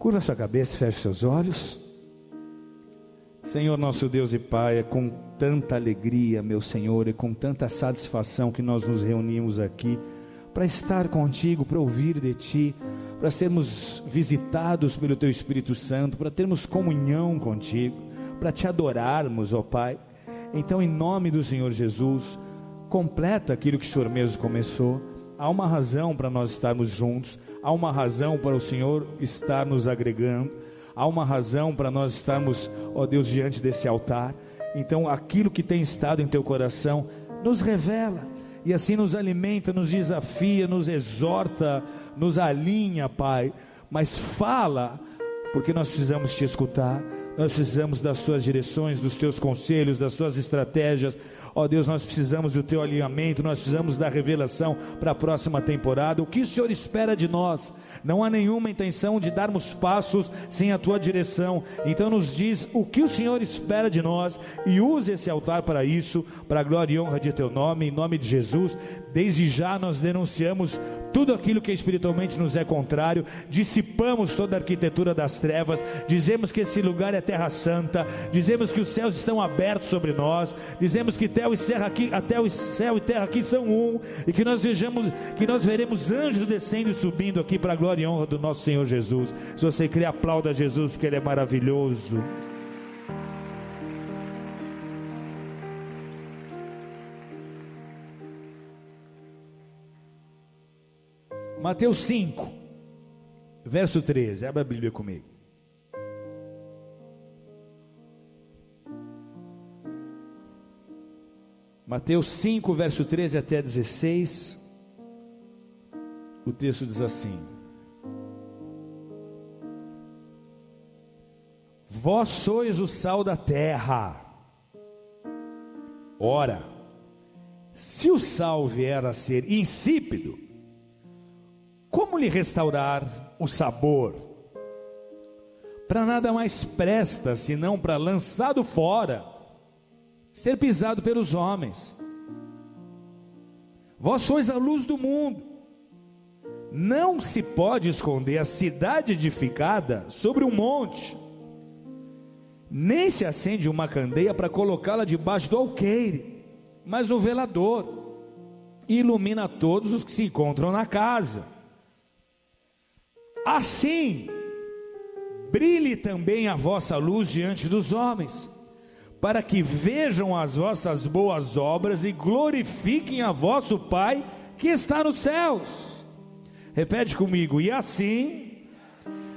Curva sua cabeça, feche seus olhos. Senhor nosso Deus e Pai, é com tanta alegria, meu Senhor, e com tanta satisfação que nós nos reunimos aqui para estar contigo, para ouvir de Ti, para sermos visitados pelo Teu Espírito Santo, para termos comunhão contigo, para Te adorarmos, ó Pai. Então, em nome do Senhor Jesus, completa aquilo que o Senhor mesmo começou. Há uma razão para nós estarmos juntos, há uma razão para o Senhor estar nos agregando, há uma razão para nós estarmos, ó Deus, diante desse altar. Então, aquilo que tem estado em teu coração, nos revela e assim nos alimenta, nos desafia, nos exorta, nos alinha, Pai. Mas fala, porque nós precisamos te escutar, nós precisamos das suas direções, dos teus conselhos, das suas estratégias. Ó Deus, nós precisamos do teu alinhamento, nós precisamos da revelação para a próxima temporada. O que o Senhor espera de nós? Não há nenhuma intenção de darmos passos sem a tua direção. Então nos diz o que o Senhor espera de nós e use esse altar para isso, para a glória e honra de teu nome, em nome de Jesus. Desde já nós denunciamos tudo aquilo que espiritualmente nos é contrário, dissipamos toda a arquitetura das trevas, dizemos que esse lugar é terra santa, dizemos que os céus estão abertos sobre nós, dizemos que até o céu aqui, até o céu e terra aqui são um, e que nós vejamos, que nós veremos anjos descendo e subindo aqui para a glória e honra do nosso Senhor Jesus. Se você crê, aplauda Jesus, porque Ele é maravilhoso. Mateus 5, verso 13. Abra a Bíblia comigo. Mateus 5, verso 13 até 16. O texto diz assim: Vós sois o sal da terra. Ora, se o sal vier a ser insípido, como lhe restaurar o sabor? Para nada mais presta senão para lançado fora ser pisado pelos homens. Vós sois a luz do mundo. Não se pode esconder a cidade edificada sobre um monte, nem se acende uma candeia para colocá-la debaixo do alqueire, mas no velador, e ilumina todos os que se encontram na casa. Assim, brilhe também a vossa luz diante dos homens para que vejam as vossas boas obras e glorifiquem a vosso Pai que está nos céus. Repete comigo, e assim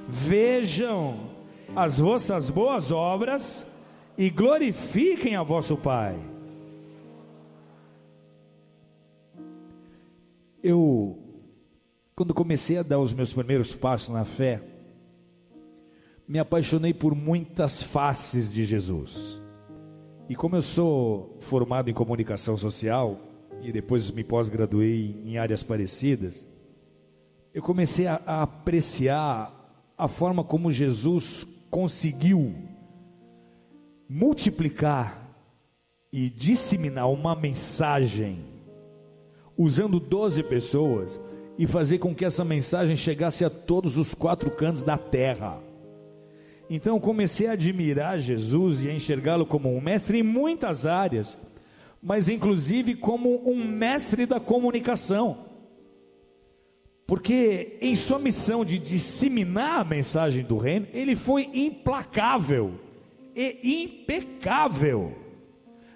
vejam as vossas boas obras e glorifiquem a vosso Pai. Eu, quando comecei a dar os meus primeiros passos na fé, me apaixonei por muitas faces de Jesus. E como eu sou formado em comunicação social e depois me pós-graduei em áreas parecidas, eu comecei a, a apreciar a forma como Jesus conseguiu multiplicar e disseminar uma mensagem usando 12 pessoas e fazer com que essa mensagem chegasse a todos os quatro cantos da terra. Então comecei a admirar Jesus e a enxergá-lo como um mestre em muitas áreas, mas inclusive como um mestre da comunicação. Porque em sua missão de disseminar a mensagem do reino, ele foi implacável e impecável.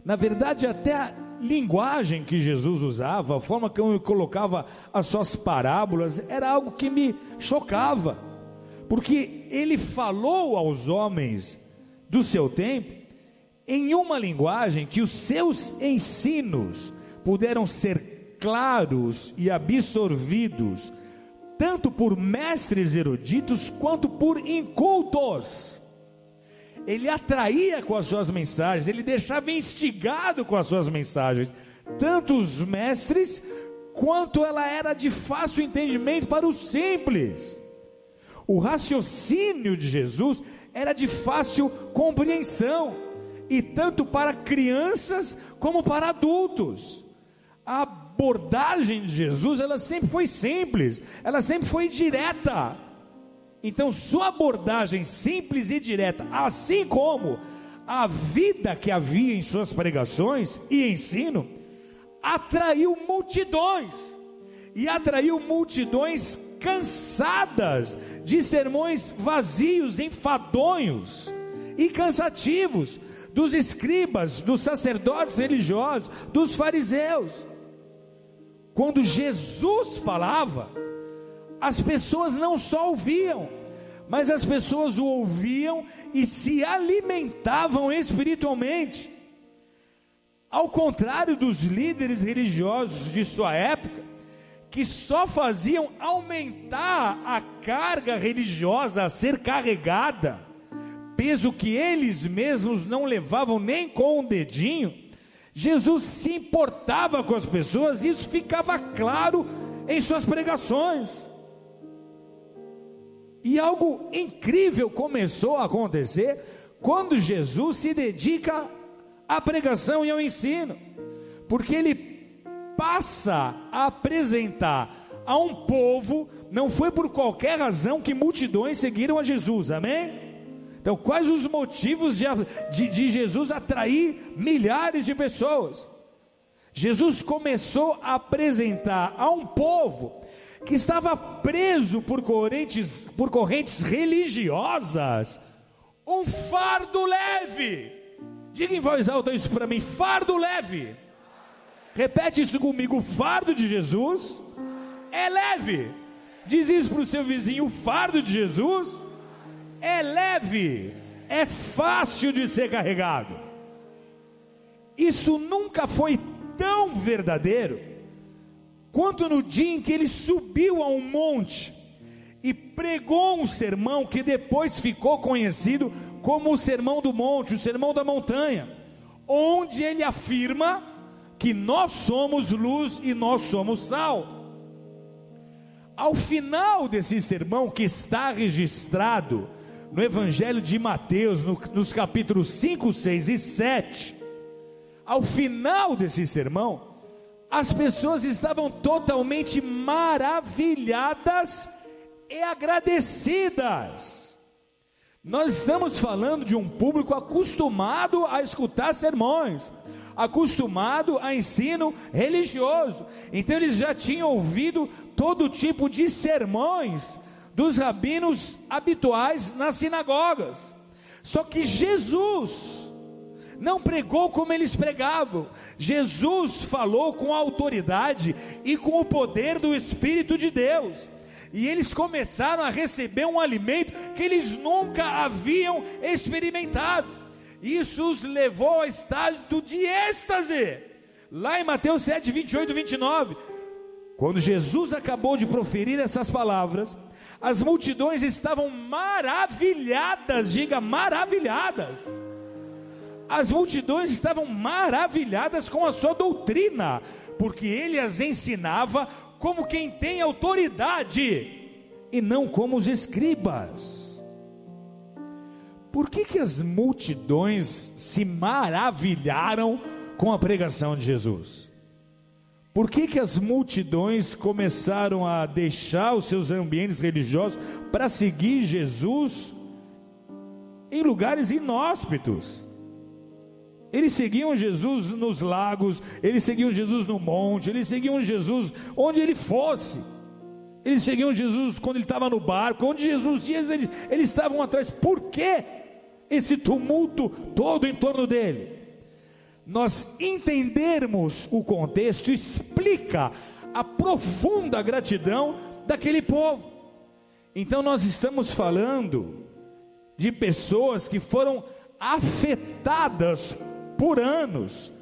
Na verdade, até a linguagem que Jesus usava, a forma como ele colocava as suas parábolas, era algo que me chocava porque ele falou aos homens do seu tempo em uma linguagem que os seus ensinos puderam ser claros e absorvidos tanto por mestres eruditos quanto por incultos. Ele atraía com as suas mensagens, ele deixava instigado com as suas mensagens, tanto os mestres quanto ela era de fácil entendimento para os simples. O raciocínio de Jesus era de fácil compreensão, e tanto para crianças como para adultos. A abordagem de Jesus, ela sempre foi simples, ela sempre foi direta. Então, sua abordagem simples e direta, assim como a vida que havia em suas pregações e ensino, atraiu multidões, e atraiu multidões cansadas de sermões vazios, enfadonhos e cansativos dos escribas, dos sacerdotes religiosos, dos fariseus. Quando Jesus falava, as pessoas não só ouviam, mas as pessoas o ouviam e se alimentavam espiritualmente. Ao contrário dos líderes religiosos de sua época, que só faziam aumentar a carga religiosa a ser carregada, peso que eles mesmos não levavam nem com um dedinho, Jesus se importava com as pessoas, e isso ficava claro em suas pregações. E algo incrível começou a acontecer quando Jesus se dedica à pregação e ao ensino, porque ele passa a apresentar a um povo, não foi por qualquer razão que multidões seguiram a Jesus, amém? Então, quais os motivos de, de, de Jesus atrair milhares de pessoas? Jesus começou a apresentar a um povo que estava preso por correntes, por correntes religiosas, um fardo leve. Diga em voz alta isso para mim: fardo leve. Repete isso comigo: o fardo de Jesus é leve. Diz isso para o seu vizinho: o fardo de Jesus é leve, é fácil de ser carregado. Isso nunca foi tão verdadeiro quanto no dia em que ele subiu a um monte e pregou um sermão que depois ficou conhecido como o Sermão do Monte, o Sermão da Montanha, onde ele afirma que nós somos luz e nós somos sal. Ao final desse sermão, que está registrado no Evangelho de Mateus, no, nos capítulos 5, 6 e 7, ao final desse sermão, as pessoas estavam totalmente maravilhadas e agradecidas. Nós estamos falando de um público acostumado a escutar sermões, acostumado a ensino religioso. Então eles já tinham ouvido todo tipo de sermões dos rabinos habituais nas sinagogas. Só que Jesus não pregou como eles pregavam. Jesus falou com autoridade e com o poder do Espírito de Deus. E eles começaram a receber um alimento que eles nunca haviam experimentado. Isso os levou ao estado de êxtase. Lá em Mateus 7, 28 e 29. Quando Jesus acabou de proferir essas palavras, as multidões estavam maravilhadas, diga maravilhadas as multidões estavam maravilhadas com a sua doutrina, porque ele as ensinava como quem tem autoridade e não como os escribas. Por que, que as multidões se maravilharam com a pregação de Jesus? Por que, que as multidões começaram a deixar os seus ambientes religiosos para seguir Jesus em lugares inóspitos? Eles seguiam Jesus nos lagos, eles seguiam Jesus no monte, eles seguiam Jesus onde ele fosse. Eles seguiam Jesus quando ele estava no barco, onde Jesus ia, eles, eles estavam atrás. Por que esse tumulto todo em torno dele? Nós entendermos o contexto explica a profunda gratidão daquele povo. Então nós estamos falando de pessoas que foram afetadas por anos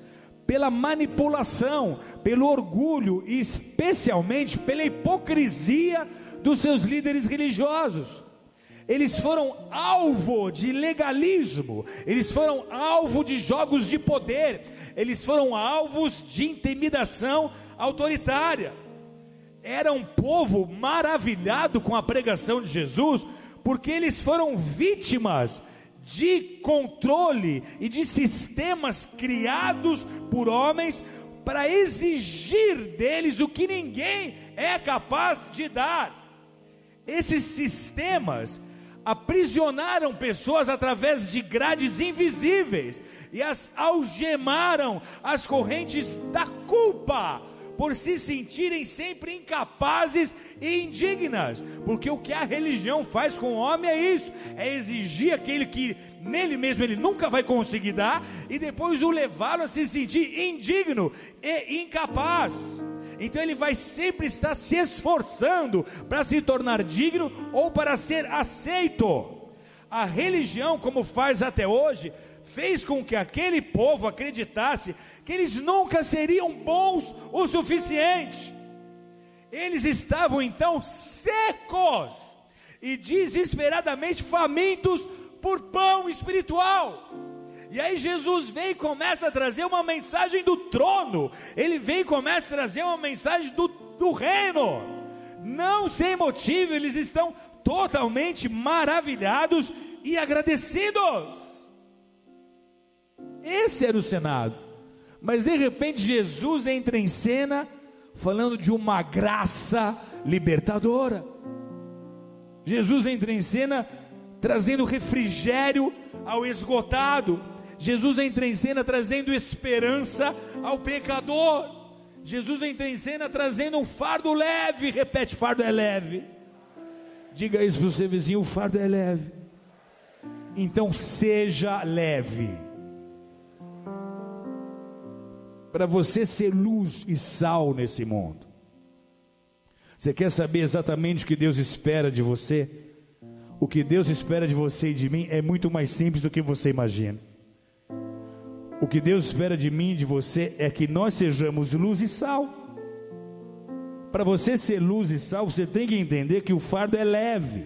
pela manipulação, pelo orgulho e especialmente pela hipocrisia dos seus líderes religiosos. Eles foram alvo de legalismo, eles foram alvo de jogos de poder, eles foram alvos de intimidação autoritária. Era um povo maravilhado com a pregação de Jesus, porque eles foram vítimas de controle e de sistemas criados por homens para exigir deles o que ninguém é capaz de dar. Esses sistemas aprisionaram pessoas através de grades invisíveis e as algemaram as correntes da culpa por se sentirem sempre incapazes e indignas, porque o que a religião faz com o homem é isso, é exigir aquele que nele mesmo ele nunca vai conseguir dar e depois o levá-lo a se sentir indigno e incapaz. Então ele vai sempre estar se esforçando para se tornar digno ou para ser aceito. A religião, como faz até hoje, fez com que aquele povo acreditasse que eles nunca seriam bons o suficiente. Eles estavam então secos e desesperadamente famintos por pão espiritual. E aí Jesus vem e começa a trazer uma mensagem do trono. Ele vem e começa a trazer uma mensagem do, do reino. Não sem motivo, eles estão totalmente maravilhados e agradecidos. Esse era o Senado. Mas de repente Jesus entra em cena falando de uma graça libertadora. Jesus entra em cena trazendo refrigério ao esgotado Jesus entra em cena trazendo esperança ao pecador. Jesus entra em cena trazendo um fardo leve. Repete: fardo é leve. Diga isso para o seu vizinho: o fardo é leve. Então seja leve. Para você ser luz e sal nesse mundo. Você quer saber exatamente o que Deus espera de você? O que Deus espera de você e de mim é muito mais simples do que você imagina. O que Deus espera de mim e de você é que nós sejamos luz e sal. Para você ser luz e sal, você tem que entender que o fardo é leve.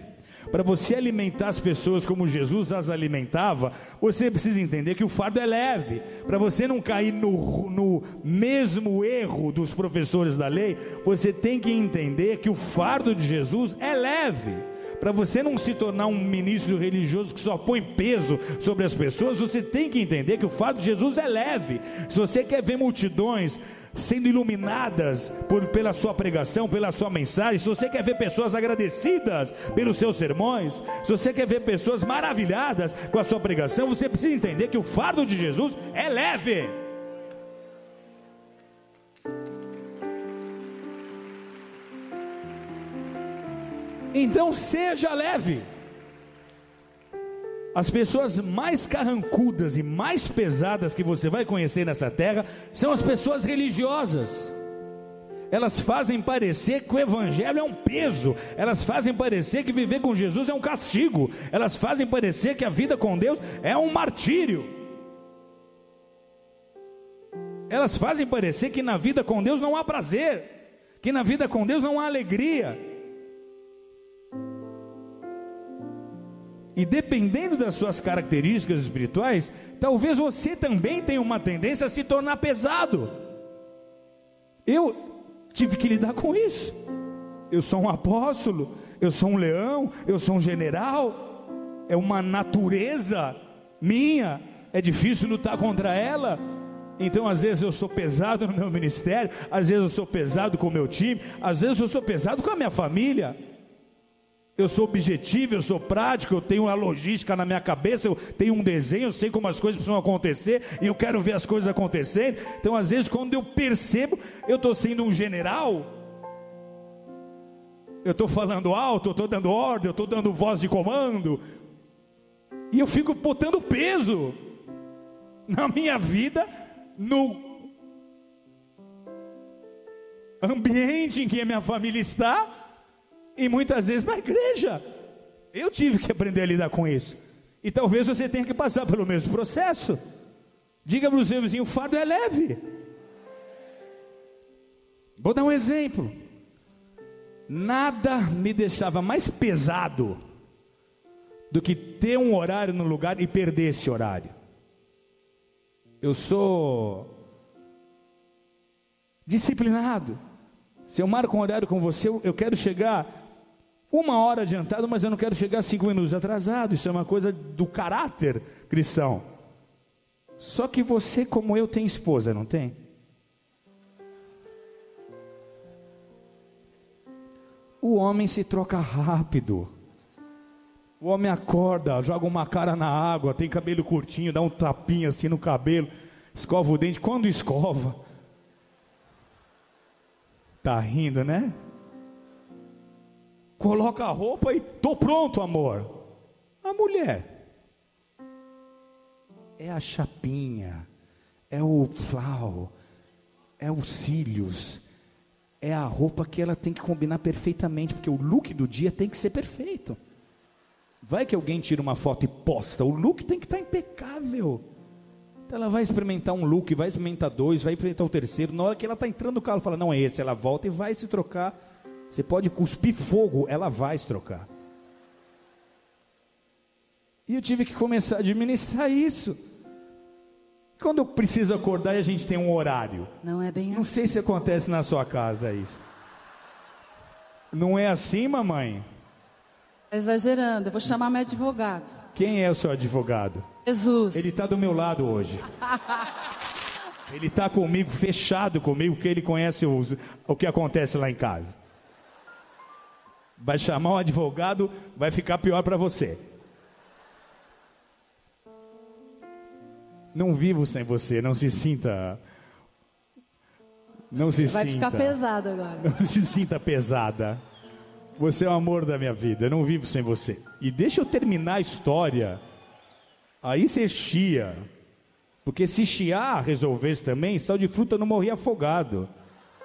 Para você alimentar as pessoas como Jesus as alimentava, você precisa entender que o fardo é leve. Para você não cair no, no mesmo erro dos professores da lei, você tem que entender que o fardo de Jesus é leve. Para você não se tornar um ministro religioso que só põe peso sobre as pessoas, você tem que entender que o fato de Jesus é leve. Se você quer ver multidões sendo iluminadas por, pela sua pregação, pela sua mensagem, se você quer ver pessoas agradecidas pelos seus sermões, se você quer ver pessoas maravilhadas com a sua pregação, você precisa entender que o fardo de Jesus é leve. Então seja leve. As pessoas mais carrancudas e mais pesadas que você vai conhecer nessa terra são as pessoas religiosas. Elas fazem parecer que o Evangelho é um peso, elas fazem parecer que viver com Jesus é um castigo, elas fazem parecer que a vida com Deus é um martírio. Elas fazem parecer que na vida com Deus não há prazer, que na vida com Deus não há alegria. E dependendo das suas características espirituais, talvez você também tenha uma tendência a se tornar pesado. Eu tive que lidar com isso. Eu sou um apóstolo, eu sou um leão, eu sou um general. É uma natureza minha, é difícil lutar contra ela. Então, às vezes eu sou pesado no meu ministério, às vezes eu sou pesado com o meu time, às vezes eu sou pesado com a minha família eu sou objetivo, eu sou prático, eu tenho uma logística na minha cabeça, eu tenho um desenho, eu sei como as coisas precisam acontecer e eu quero ver as coisas acontecendo. Então, às vezes, quando eu percebo, eu estou sendo um general, eu estou falando alto, eu estou dando ordem, eu estou dando voz de comando, e eu fico botando peso na minha vida, no ambiente em que a minha família está e muitas vezes na igreja. Eu tive que aprender a lidar com isso. E talvez você tenha que passar pelo mesmo processo. Diga para o seu vizinho: o fardo é leve. Vou dar um exemplo. Nada me deixava mais pesado do que ter um horário no lugar e perder esse horário. Eu sou disciplinado. Se eu marco um horário com você, eu quero chegar uma hora adiantado, mas eu não quero chegar cinco minutos atrasado. Isso é uma coisa do caráter cristão. Só que você, como eu, tem esposa, não tem? O homem se troca rápido. O homem acorda, joga uma cara na água, tem cabelo curtinho, dá um tapinha assim no cabelo, escova o dente. Quando escova? Tá rindo, né? Coloca a roupa e tô pronto, amor. A mulher é a chapinha, é o flau, é os cílios, é a roupa que ela tem que combinar perfeitamente, porque o look do dia tem que ser perfeito. Vai que alguém tira uma foto e posta, o look tem que estar impecável. Então ela vai experimentar um look, vai experimentar dois, vai experimentar o terceiro. Na hora que ela está entrando no carro, fala: Não é esse. Ela volta e vai se trocar. Você pode cuspir fogo, ela vai se trocar. E eu tive que começar a administrar isso. Quando eu preciso acordar e a gente tem um horário. Não é bem Não assim. sei se acontece na sua casa isso. Não é assim, mamãe? Tá exagerando. Eu vou chamar meu advogado. Quem é o seu advogado? Jesus. Ele está do meu lado hoje. Ele está comigo, fechado comigo, porque ele conhece os- o que acontece lá em casa. Vai chamar um advogado, vai ficar pior para você. Não vivo sem você, não se sinta. Não se Vai sinta. ficar pesado agora. Não se sinta pesada. Você é o amor da minha vida. Eu não vivo sem você. E deixa eu terminar a história. Aí você chia. Porque se chiar resolvesse também, sal de fruta não morria afogado.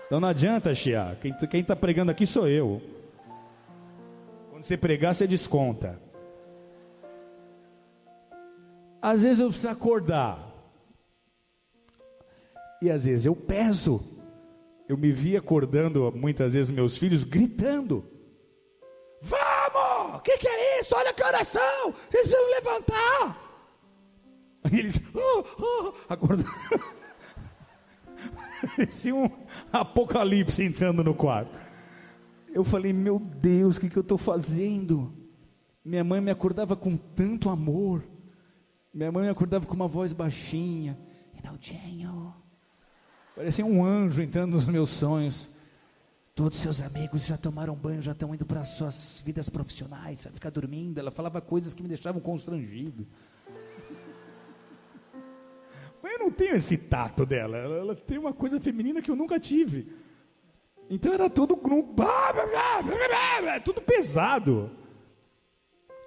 Então não adianta chiar. Quem está pregando aqui sou eu. Você pregar, você desconta. Às vezes eu preciso acordar. E às vezes eu peso. Eu me vi acordando muitas vezes meus filhos gritando. Vamos! O que, que é isso? Olha que oração! Eles precisam levantar! Aí eles oh, oh, acordando. Parecia um apocalipse entrando no quarto. Eu falei, meu Deus, o que, que eu estou fazendo? Minha mãe me acordava com tanto amor. Minha mãe me acordava com uma voz baixinha. Reinaldinho. Parecia um anjo entrando nos meus sonhos. Todos seus amigos já tomaram banho, já estão indo para suas vidas profissionais, vai ficar dormindo. Ela falava coisas que me deixavam constrangido. Mas eu não tenho esse tato dela. Ela, ela tem uma coisa feminina que eu nunca tive. Então era tudo grupo, tudo pesado.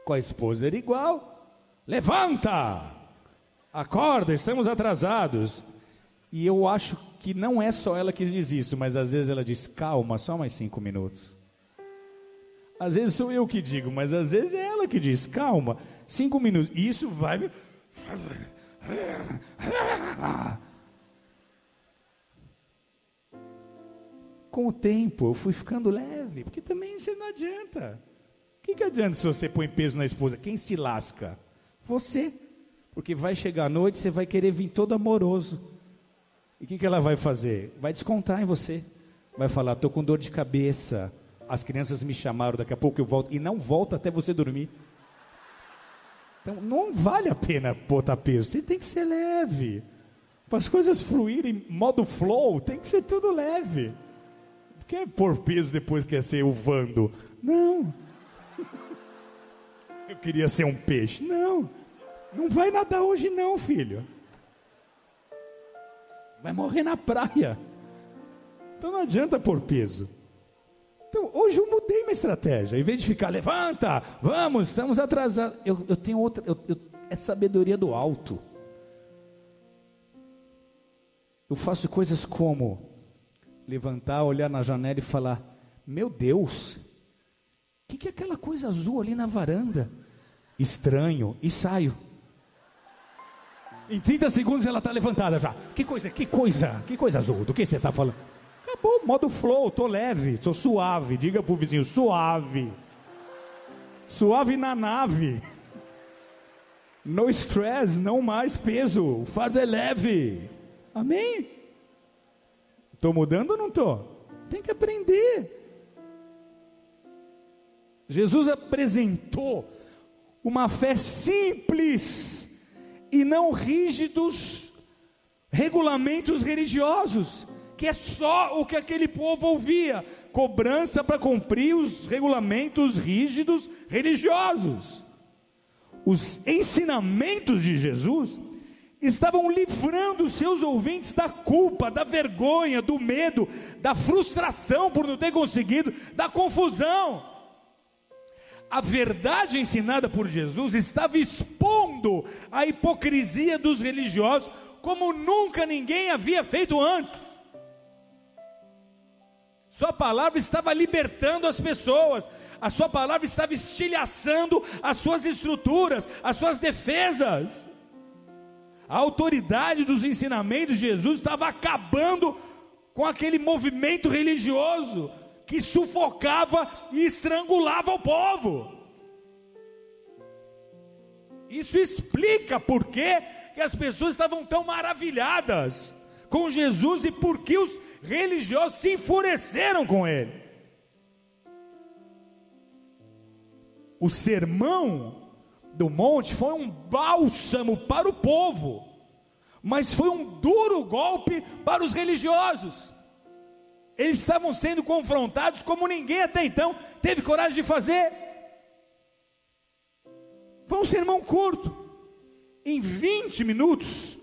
Com a esposa era igual. Levanta! Acorda, estamos atrasados. E eu acho que não é só ela que diz isso, mas às vezes ela diz: calma, só mais cinco minutos. Às vezes sou eu que digo, mas às vezes é ela que diz: calma, cinco minutos. E isso vai. Com o tempo eu fui ficando leve, porque também você não adianta. O que, que adianta se você põe peso na esposa? Quem se lasca? Você. Porque vai chegar à noite, você vai querer vir todo amoroso. E o que, que ela vai fazer? Vai descontar em você. Vai falar, estou com dor de cabeça. As crianças me chamaram, daqui a pouco eu volto. E não volta até você dormir. Então não vale a pena botar peso. Você tem que ser leve. Para as coisas fluírem, modo flow, tem que ser tudo leve. Quer pôr peso depois quer ser o vando. Não. Eu queria ser um peixe. Não. Não vai nadar hoje não, filho. Vai morrer na praia. Então não adianta pôr peso. Então hoje eu mudei minha estratégia. Em vez de ficar, levanta, vamos, estamos atrasados. Eu, eu tenho outra, eu, eu, é sabedoria do alto. Eu faço coisas como levantar, olhar na janela e falar: Meu Deus, o que, que é aquela coisa azul ali na varanda? Estranho, e saio. Em 30 segundos ela está levantada já. Que coisa, que coisa, que coisa azul, do que você está falando? Acabou, modo flow, tô leve, sou suave. Diga pro vizinho, suave. Suave na nave. No stress, não mais peso. O fardo é leve. Amém? Estou mudando ou não estou? Tem que aprender. Jesus apresentou uma fé simples e não rígidos regulamentos religiosos. que é só o que aquele povo ouvia: cobrança para cumprir os regulamentos rígidos religiosos. Os ensinamentos de Jesus estavam livrando seus ouvintes da culpa, da vergonha, do medo, da frustração por não ter conseguido, da confusão. A verdade ensinada por Jesus estava expondo a hipocrisia dos religiosos como nunca ninguém havia feito antes. Sua palavra estava libertando as pessoas, a sua palavra estava estilhaçando as suas estruturas, as suas defesas. A autoridade dos ensinamentos de Jesus estava acabando com aquele movimento religioso que sufocava e estrangulava o povo. Isso explica por que, as pessoas estavam tão maravilhadas com Jesus e por que os religiosos se enfureceram com ele. O sermão do monte foi um bálsamo para o povo, mas foi um duro golpe para os religiosos. Eles estavam sendo confrontados como ninguém até então teve coragem de fazer. Foi um sermão curto. Em 20 minutos,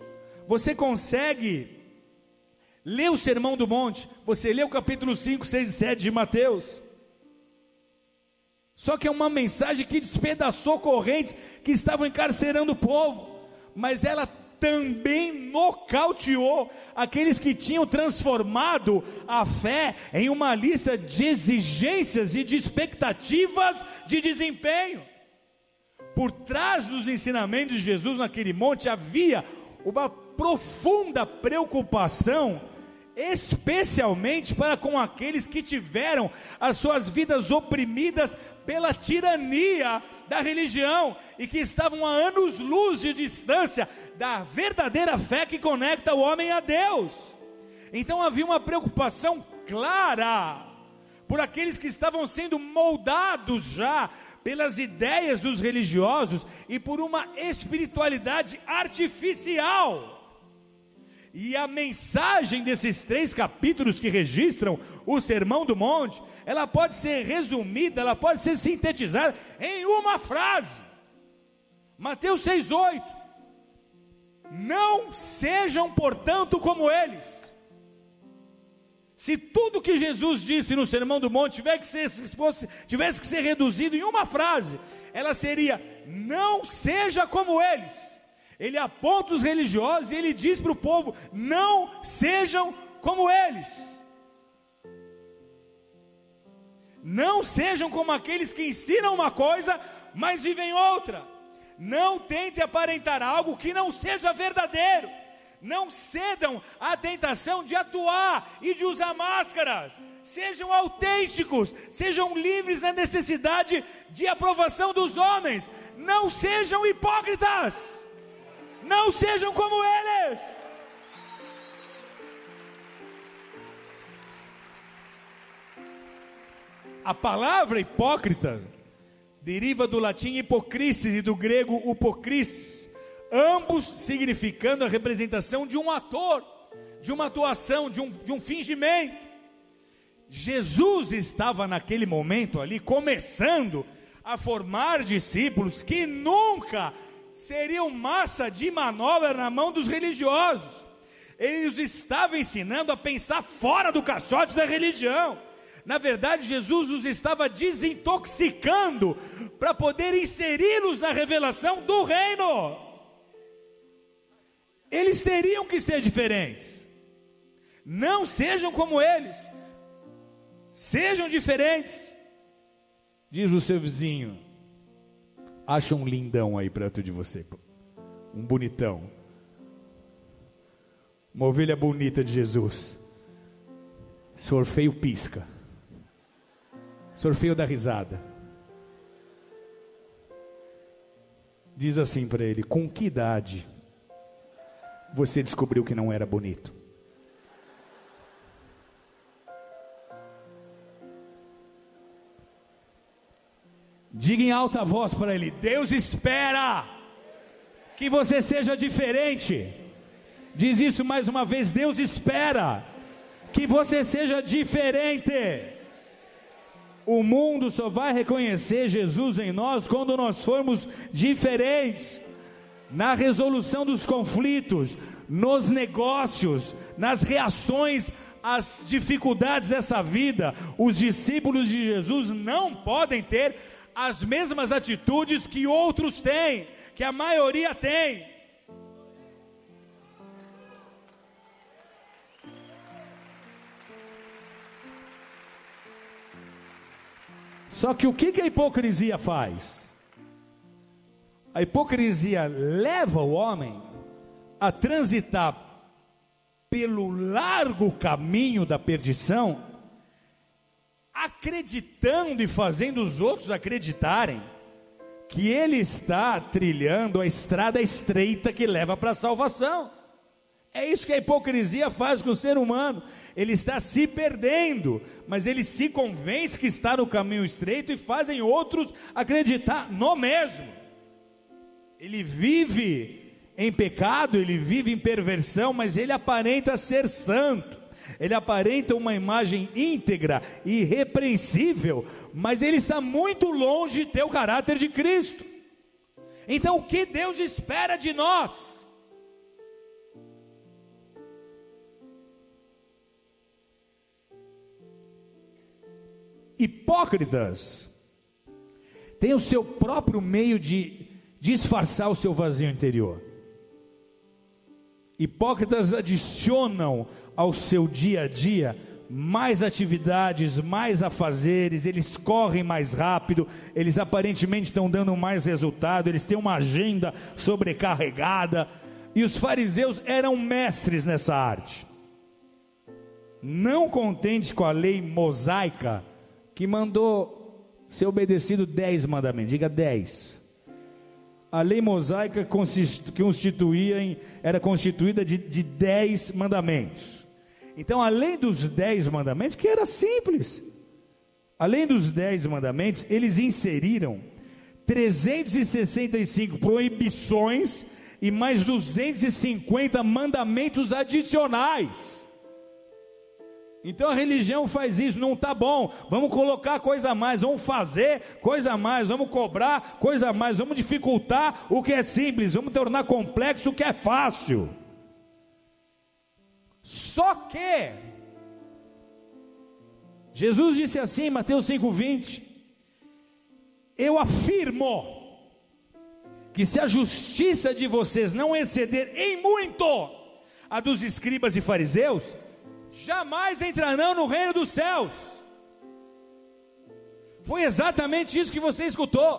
você consegue ler o Sermão do Monte. Você lê o capítulo 5, 6 e 7 de Mateus. Só que é uma mensagem que despedaçou correntes que estavam encarcerando o povo, mas ela também nocauteou aqueles que tinham transformado a fé em uma lista de exigências e de expectativas de desempenho. Por trás dos ensinamentos de Jesus naquele monte havia uma profunda preocupação especialmente para com aqueles que tiveram as suas vidas oprimidas pela tirania da religião e que estavam a anos-luz de distância da verdadeira fé que conecta o homem a Deus. Então havia uma preocupação clara por aqueles que estavam sendo moldados já pelas ideias dos religiosos e por uma espiritualidade artificial. E a mensagem desses três capítulos que registram o Sermão do Monte, ela pode ser resumida, ela pode ser sintetizada em uma frase. Mateus 6,8: Não sejam, portanto, como eles. Se tudo que Jesus disse no Sermão do Monte que ser, fosse, tivesse que ser reduzido em uma frase, ela seria: Não seja como eles. Ele aponta os religiosos e ele diz para o povo: não sejam como eles. Não sejam como aqueles que ensinam uma coisa, mas vivem outra. Não tente aparentar algo que não seja verdadeiro. Não cedam à tentação de atuar e de usar máscaras. Sejam autênticos, sejam livres da necessidade de aprovação dos homens. Não sejam hipócritas. Não sejam como eles. A palavra hipócrita deriva do latim hipocrisis e do grego upocrisis, ambos significando a representação de um ator, de uma atuação, de um, de um fingimento. Jesus estava naquele momento ali começando a formar discípulos que nunca seriam massa de manobra na mão dos religiosos. Ele os estava ensinando a pensar fora do caixote da religião. Na verdade, Jesus os estava desintoxicando para poder inseri-los na revelação do reino. Eles teriam que ser diferentes. Não sejam como eles. Sejam diferentes. Diz o seu vizinho: Acha um lindão aí perto de você. Um bonitão. Uma ovelha bonita de Jesus. Se for feio, pisca. Se for feio, dá risada. Diz assim para ele: Com que idade você descobriu que não era bonito? Diga em alta voz para ele: Deus espera que você seja diferente. Diz isso mais uma vez: Deus espera que você seja diferente. O mundo só vai reconhecer Jesus em nós quando nós formos diferentes. Na resolução dos conflitos, nos negócios, nas reações às dificuldades dessa vida, os discípulos de Jesus não podem ter as mesmas atitudes que outros têm, que a maioria tem. Só que o que, que a hipocrisia faz? A hipocrisia leva o homem a transitar pelo largo caminho da perdição, acreditando e fazendo os outros acreditarem que ele está trilhando a estrada estreita que leva para a salvação. É isso que a hipocrisia faz com o ser humano. Ele está se perdendo, mas ele se convence que está no caminho estreito e fazem outros acreditar no mesmo. Ele vive em pecado, ele vive em perversão, mas ele aparenta ser santo. Ele aparenta uma imagem íntegra e irrepreensível, mas ele está muito longe de ter o caráter de Cristo. Então, o que Deus espera de nós? hipócritas têm o seu próprio meio de disfarçar o seu vazio interior. Hipócritas adicionam ao seu dia a dia mais atividades, mais afazeres, eles correm mais rápido, eles aparentemente estão dando mais resultado, eles têm uma agenda sobrecarregada, e os fariseus eram mestres nessa arte. Não contentes com a lei mosaica, que mandou ser obedecido dez mandamentos, diga dez. A lei mosaica constituía em, era constituída de, de dez mandamentos. Então, além dos dez mandamentos, que era simples, além dos dez mandamentos, eles inseriram 365 proibições e mais 250 mandamentos adicionais. Então a religião faz isso, não está bom. Vamos colocar coisa a mais, vamos fazer coisa a mais, vamos cobrar coisa a mais, vamos dificultar o que é simples, vamos tornar complexo o que é fácil. Só que Jesus disse assim, Mateus 5:20: Eu afirmo que se a justiça de vocês não exceder em muito a dos escribas e fariseus, jamais entrarão no reino dos céus. Foi exatamente isso que você escutou.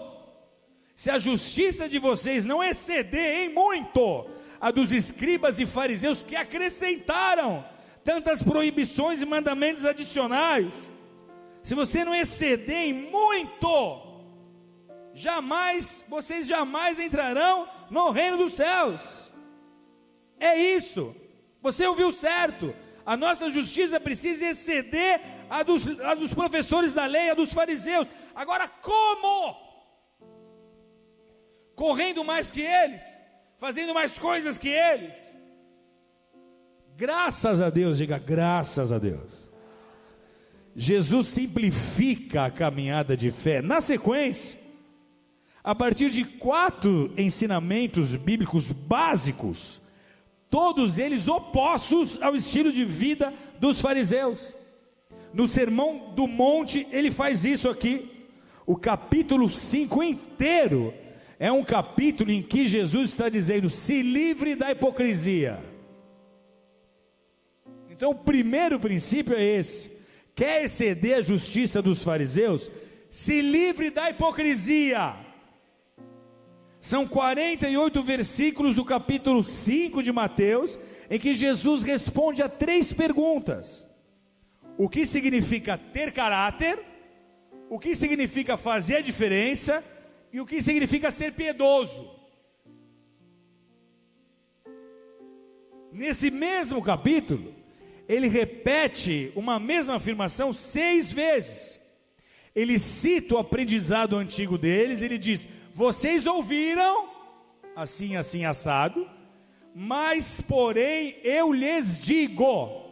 Se a justiça de vocês não exceder em muito a dos escribas e fariseus que acrescentaram tantas proibições e mandamentos adicionais, se você não exceder em muito, jamais, vocês jamais entrarão no reino dos céus. É isso. Você ouviu certo a nossa justiça precisa exceder a dos, a dos professores da lei, a dos fariseus. Agora, como? Correndo mais que eles, fazendo mais coisas que eles. Graças a Deus, diga graças a Deus. Jesus simplifica a caminhada de fé. Na sequência, a partir de quatro ensinamentos bíblicos básicos, todos eles opostos ao estilo de vida dos fariseus. No Sermão do Monte, ele faz isso aqui. O capítulo 5 inteiro é um capítulo em que Jesus está dizendo: se livre da hipocrisia. Então, o primeiro princípio é esse: quer exceder a justiça dos fariseus? Se livre da hipocrisia. São 48 versículos do capítulo 5 de Mateus, em que Jesus responde a três perguntas: O que significa ter caráter? O que significa fazer a diferença? E o que significa ser piedoso? Nesse mesmo capítulo, ele repete uma mesma afirmação seis vezes. Ele cita o aprendizado antigo deles, ele diz: vocês ouviram, assim, assim, assado, mas porém eu lhes digo.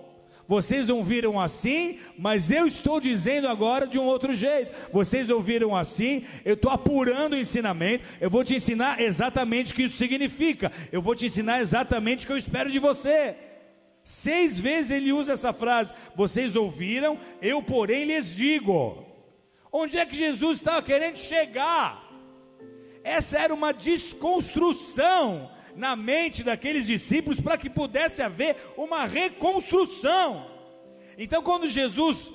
Vocês ouviram assim, mas eu estou dizendo agora de um outro jeito. Vocês ouviram assim, eu estou apurando o ensinamento. Eu vou te ensinar exatamente o que isso significa. Eu vou te ensinar exatamente o que eu espero de você. Seis vezes ele usa essa frase: Vocês ouviram, eu, porém, lhes digo. Onde é que Jesus estava querendo chegar? Essa era uma desconstrução na mente daqueles discípulos para que pudesse haver uma reconstrução. Então, quando Jesus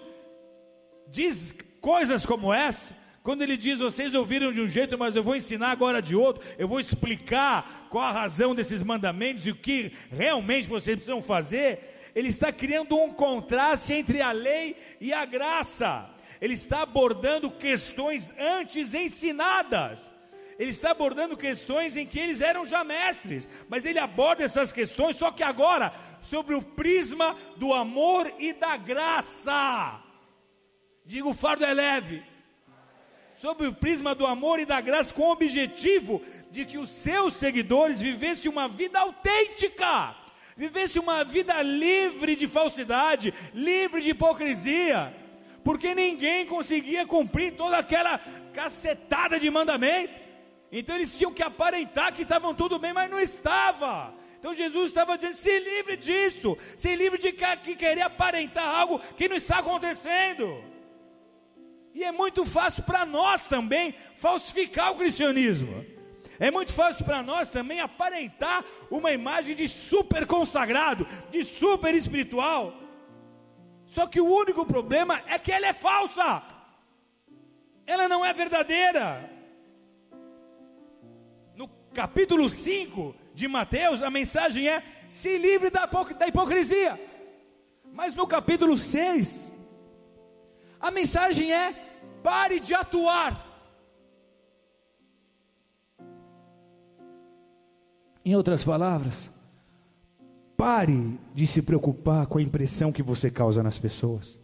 diz coisas como essa, quando ele diz, vocês ouviram de um jeito, mas eu vou ensinar agora de outro, eu vou explicar qual a razão desses mandamentos e o que realmente vocês precisam fazer, ele está criando um contraste entre a lei e a graça. Ele está abordando questões antes ensinadas ele está abordando questões em que eles eram já mestres, mas ele aborda essas questões, só que agora, sobre o prisma do amor e da graça. Digo, o fardo é leve. Sobre o prisma do amor e da graça, com o objetivo de que os seus seguidores vivessem uma vida autêntica, vivessem uma vida livre de falsidade, livre de hipocrisia, porque ninguém conseguia cumprir toda aquela cacetada de mandamento. Então eles tinham que aparentar que estavam tudo bem, mas não estava. Então Jesus estava dizendo: se livre disso, se livre de que querer aparentar algo que não está acontecendo. E é muito fácil para nós também falsificar o cristianismo. É muito fácil para nós também aparentar uma imagem de super consagrado, de super espiritual. Só que o único problema é que ela é falsa. Ela não é verdadeira capítulo 5 de Mateus, a mensagem é: se livre da, da hipocrisia. Mas no capítulo 6, a mensagem é: pare de atuar. Em outras palavras, pare de se preocupar com a impressão que você causa nas pessoas.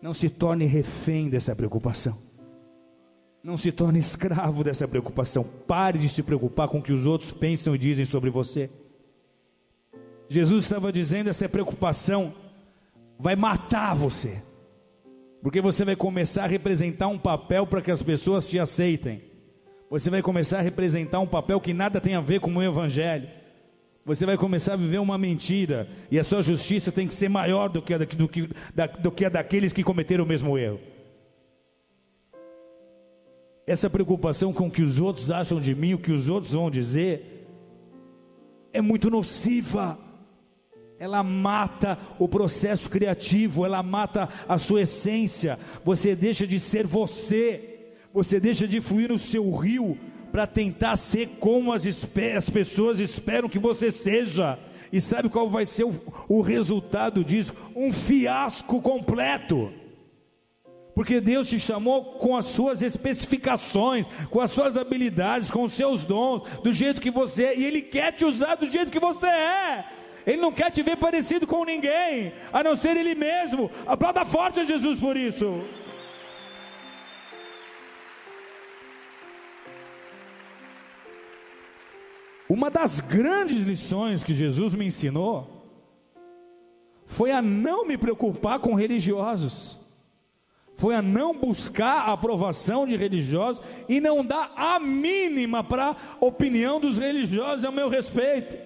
Não se torne refém dessa preocupação. Não se torne escravo dessa preocupação. Pare de se preocupar com o que os outros pensam e dizem sobre você. Jesus estava dizendo: essa preocupação vai matar você, porque você vai começar a representar um papel para que as pessoas te aceitem. Você vai começar a representar um papel que nada tem a ver com o Evangelho. Você vai começar a viver uma mentira, e a sua justiça tem que ser maior do que a, do que, da, do que a daqueles que cometeram o mesmo erro essa preocupação com o que os outros acham de mim, o que os outros vão dizer, é muito nociva. Ela mata o processo criativo, ela mata a sua essência. Você deixa de ser você, você deixa de fluir no seu rio para tentar ser como as, as, pessoas esperam que você seja. E sabe qual vai ser o, o resultado disso? Um fiasco completo. Porque Deus te chamou com as suas especificações, com as suas habilidades, com os seus dons, do jeito que você é, e Ele quer te usar do jeito que você é. Ele não quer te ver parecido com ninguém, a não ser Ele mesmo. Aplauda forte a Jesus por isso. Uma das grandes lições que Jesus me ensinou foi a não me preocupar com religiosos foi a não buscar a aprovação de religiosos e não dar a mínima para a opinião dos religiosos a meu respeito.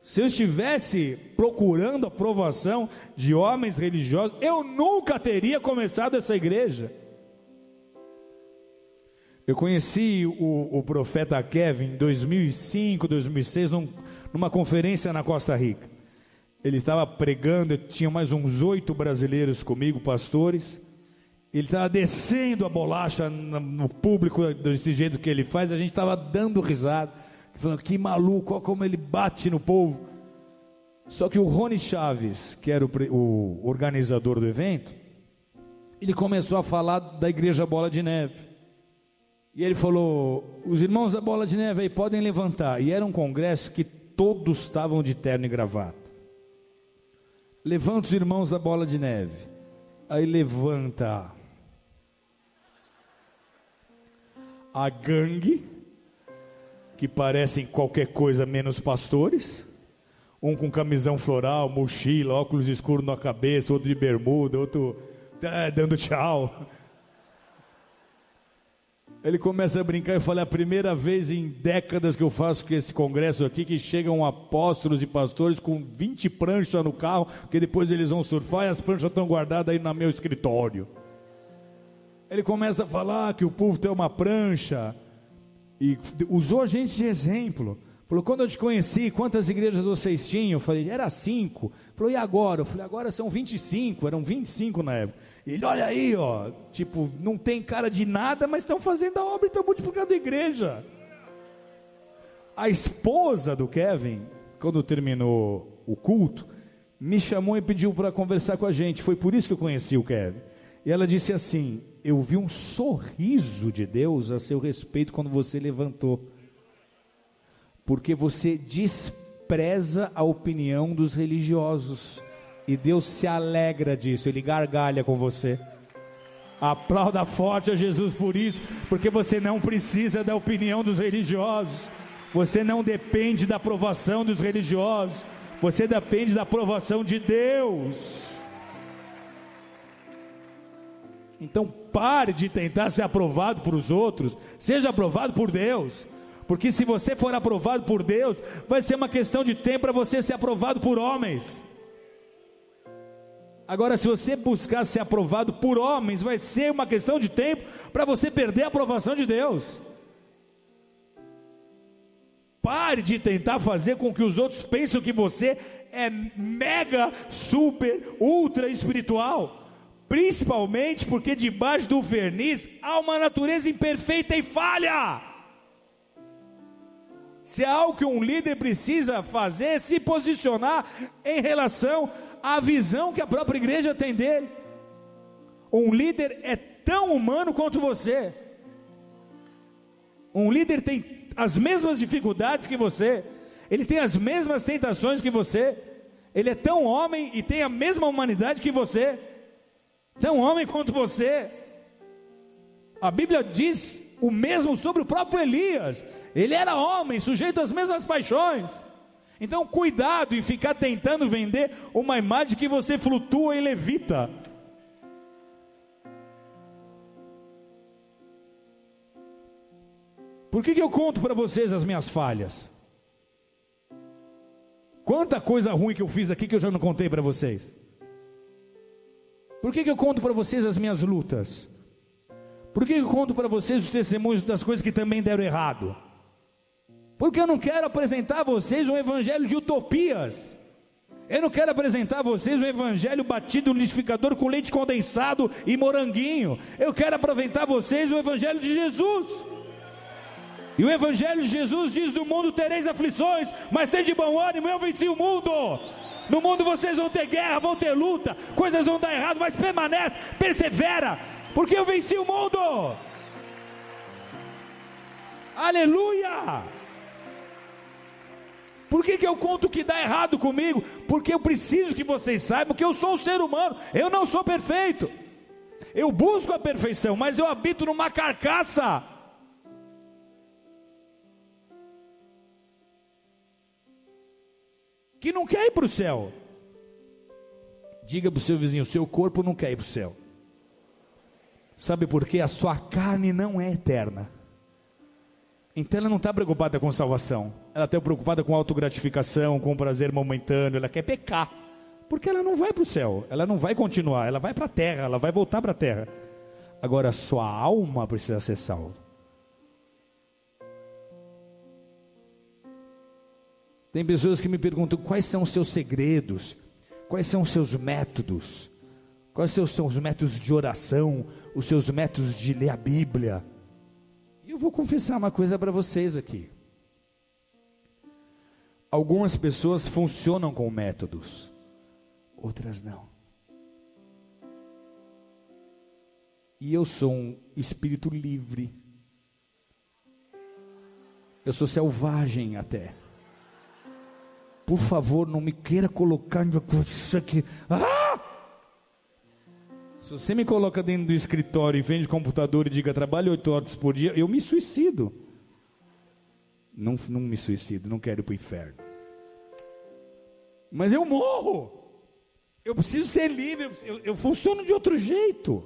Se eu estivesse procurando aprovação de homens religiosos, eu nunca teria começado essa igreja. Eu conheci o, o profeta Kevin em 2005, 2006, num, numa conferência na Costa Rica ele estava pregando, tinha mais uns oito brasileiros comigo, pastores. Ele estava descendo a bolacha no público desse jeito que ele faz, a gente estava dando risada, falando que maluco, olha como ele bate no povo. Só que o Rony Chaves, que era o, o organizador do evento, ele começou a falar da igreja Bola de Neve. E ele falou: os irmãos da Bola de Neve aí podem levantar. E era um congresso que todos estavam de terno e gravata. Levanta os irmãos da bola de neve. Aí levanta a gangue, que parecem qualquer coisa menos pastores, Um com camisão floral, mochila, óculos escuros na cabeça, outro de bermuda, outro é, dando tchau. Ele começa a brincar e fala: é a primeira vez em décadas que eu faço esse congresso aqui que chegam apóstolos e pastores com 20 pranchas no carro, que depois eles vão surfar e as pranchas estão guardadas aí no meu escritório. Ele começa a falar que o povo tem uma prancha e usou a gente de exemplo. Falou, quando eu te conheci, quantas igrejas vocês tinham? Eu falei, era cinco. Falou, e agora? Eu falei, agora são 25, eram 25 na época. Ele, olha aí, ó, tipo, não tem cara de nada, mas estão fazendo a obra e estão multiplicando a igreja. A esposa do Kevin, quando terminou o culto, me chamou e pediu para conversar com a gente. Foi por isso que eu conheci o Kevin. E ela disse assim: Eu vi um sorriso de Deus a seu respeito quando você levantou, porque você despreza a opinião dos religiosos. E Deus se alegra disso, Ele gargalha com você. Aplauda forte a Jesus por isso, porque você não precisa da opinião dos religiosos, você não depende da aprovação dos religiosos, você depende da aprovação de Deus. Então pare de tentar ser aprovado por os outros, seja aprovado por Deus. Porque se você for aprovado por Deus, vai ser uma questão de tempo para você ser aprovado por homens. Agora, se você buscar ser aprovado por homens, vai ser uma questão de tempo para você perder a aprovação de Deus. Pare de tentar fazer com que os outros pensem que você é mega, super, ultra espiritual. Principalmente porque debaixo do verniz há uma natureza imperfeita e falha. Se há algo que um líder precisa fazer, é se posicionar em relação a visão que a própria igreja tem dele. Um líder é tão humano quanto você. Um líder tem as mesmas dificuldades que você. Ele tem as mesmas tentações que você. Ele é tão homem e tem a mesma humanidade que você. Tão homem quanto você. A Bíblia diz o mesmo sobre o próprio Elias. Ele era homem, sujeito às mesmas paixões. Então, cuidado em ficar tentando vender uma imagem que você flutua e levita. Por que, que eu conto para vocês as minhas falhas? Quanta coisa ruim que eu fiz aqui que eu já não contei para vocês. Por que, que eu conto para vocês as minhas lutas? Por que, que eu conto para vocês os testemunhos das coisas que também deram errado? Porque eu não quero apresentar a vocês um evangelho de utopias. Eu não quero apresentar a vocês um evangelho batido no liquidificador com leite condensado e moranguinho. Eu quero apresentar a vocês o evangelho de Jesus. E o evangelho de Jesus diz: "No mundo tereis aflições, mas tem de bom ânimo, eu venci o mundo". No mundo vocês vão ter guerra, vão ter luta, coisas vão dar errado, mas permanece, persevera, porque eu venci o mundo. Aleluia! Por que, que eu conto que dá errado comigo? Porque eu preciso que vocês saibam que eu sou um ser humano, eu não sou perfeito. Eu busco a perfeição, mas eu habito numa carcaça. Que não quer ir para o céu. Diga para o seu vizinho: seu corpo não quer ir para o céu. Sabe por quê? A sua carne não é eterna. Então ela não está preocupada com salvação, ela está preocupada com autogratificação, com prazer momentâneo, ela quer pecar, porque ela não vai para o céu, ela não vai continuar, ela vai para a terra, ela vai voltar para a terra. Agora, sua alma precisa ser salva. Tem pessoas que me perguntam quais são os seus segredos, quais são os seus métodos, quais são os seus métodos de oração, os seus métodos de ler a Bíblia vou confessar uma coisa para vocês aqui. Algumas pessoas funcionam com métodos, outras não. E eu sou um espírito livre. Eu sou selvagem até. Por favor, não me queira colocar isso aqui. Ah! Se você me coloca dentro do escritório e vende computador e diga trabalho oito horas por dia, eu me suicido. Não, não me suicido, não quero ir para o inferno. Mas eu morro. Eu preciso ser livre, eu, eu funciono de outro jeito.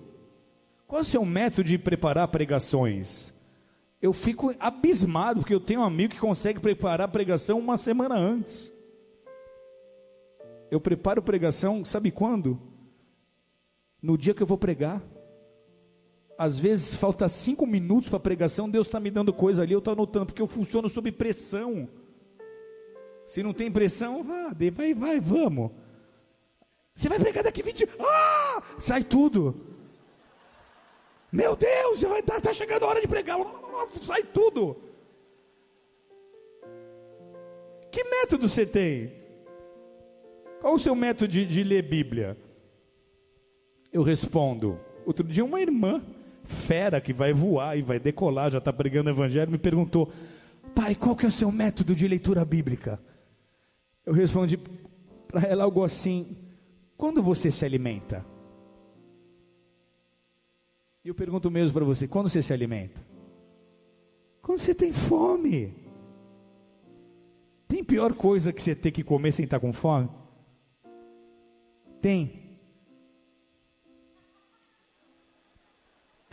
Qual é o seu método de preparar pregações? Eu fico abismado, porque eu tenho um amigo que consegue preparar pregação uma semana antes. Eu preparo pregação, sabe quando? No dia que eu vou pregar. Às vezes falta cinco minutos para a pregação, Deus está me dando coisa ali, eu estou anotando, porque eu funciono sob pressão. Se não tem pressão, ah, vai, vai, vamos. Você vai pregar daqui 20 Ah! Sai tudo. Meu Deus, vai estar tá, tá chegando a hora de pregar. Sai tudo. Que método você tem? Qual o seu método de, de ler Bíblia? Eu respondo. Outro dia, uma irmã, fera, que vai voar e vai decolar, já está pregando o evangelho, me perguntou: Pai, qual que é o seu método de leitura bíblica? Eu respondi para ela algo assim: quando você se alimenta? E eu pergunto mesmo para você: quando você se alimenta? Quando você tem fome. Tem pior coisa que você ter que comer sem estar com fome? Tem.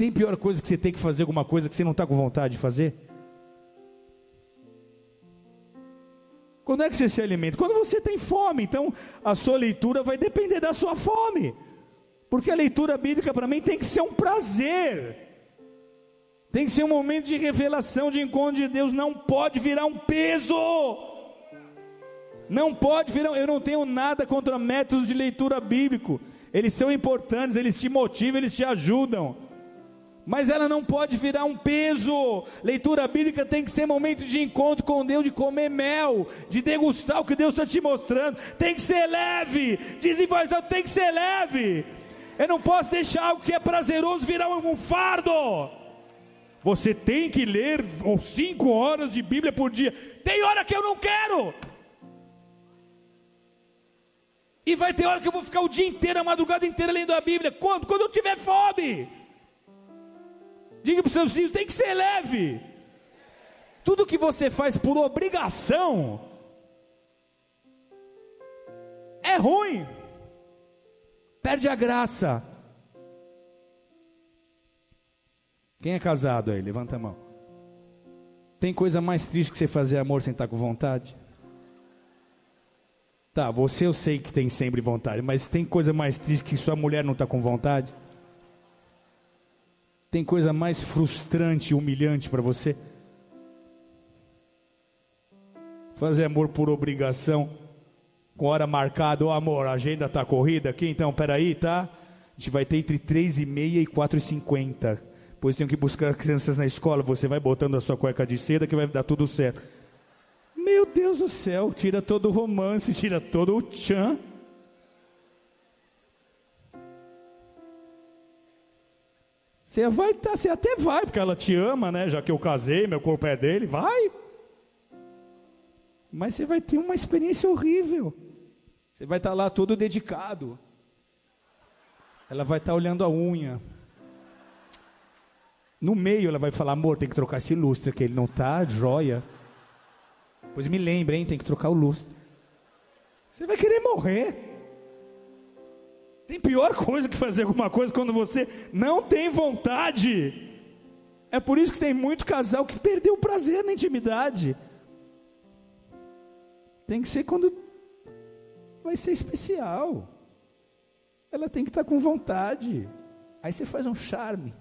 Tem pior coisa que você ter que fazer alguma coisa que você não está com vontade de fazer? Quando é que você se alimenta? Quando você tem fome. Então, a sua leitura vai depender da sua fome. Porque a leitura bíblica para mim tem que ser um prazer. Tem que ser um momento de revelação, de encontro de Deus. Não pode virar um peso. Não pode virar. Eu não tenho nada contra métodos de leitura bíblico. Eles são importantes, eles te motivam, eles te ajudam mas ela não pode virar um peso. Leitura bíblica tem que ser momento de encontro com Deus, de comer mel, de degustar o que Deus está te mostrando. Tem que ser leve, diz em voz alta, tem que ser leve. Eu não posso deixar algo que é prazeroso virar um fardo. Você tem que ler cinco horas de Bíblia por dia. Tem hora que eu não quero. E vai ter hora que eu vou ficar o dia inteiro, a madrugada inteira lendo a Bíblia. Quando? Quando eu tiver fome. Diga para os seus filhos: tem que ser leve. Tudo que você faz por obrigação é ruim, perde a graça. Quem é casado aí? Levanta a mão. Tem coisa mais triste que você fazer amor sem estar com vontade? Tá, você eu sei que tem sempre vontade, mas tem coisa mais triste que sua mulher não está com vontade? Tem coisa mais frustrante e humilhante para você? Fazer amor por obrigação, com hora marcada, ô oh, amor, a agenda está corrida aqui, então peraí, tá? A gente vai ter entre 3 e meia e 4 e 50. Depois tenho que buscar as crianças na escola, você vai botando a sua cueca de seda que vai dar tudo certo. Meu Deus do céu, tira todo o romance, tira todo o tchan. Você vai, tá, você até vai, porque ela te ama, né? Já que eu casei, meu corpo é dele, vai. Mas você vai ter uma experiência horrível. Você vai estar tá lá todo dedicado. Ela vai estar tá olhando a unha. No meio ela vai falar, amor, tem que trocar esse lustre, que ele não tá joia. Pois me lembre, hein, tem que trocar o lustre. Você vai querer morrer. Tem pior coisa que fazer alguma coisa quando você não tem vontade. É por isso que tem muito casal que perdeu o prazer na intimidade. Tem que ser quando vai ser especial. Ela tem que estar com vontade. Aí você faz um charme.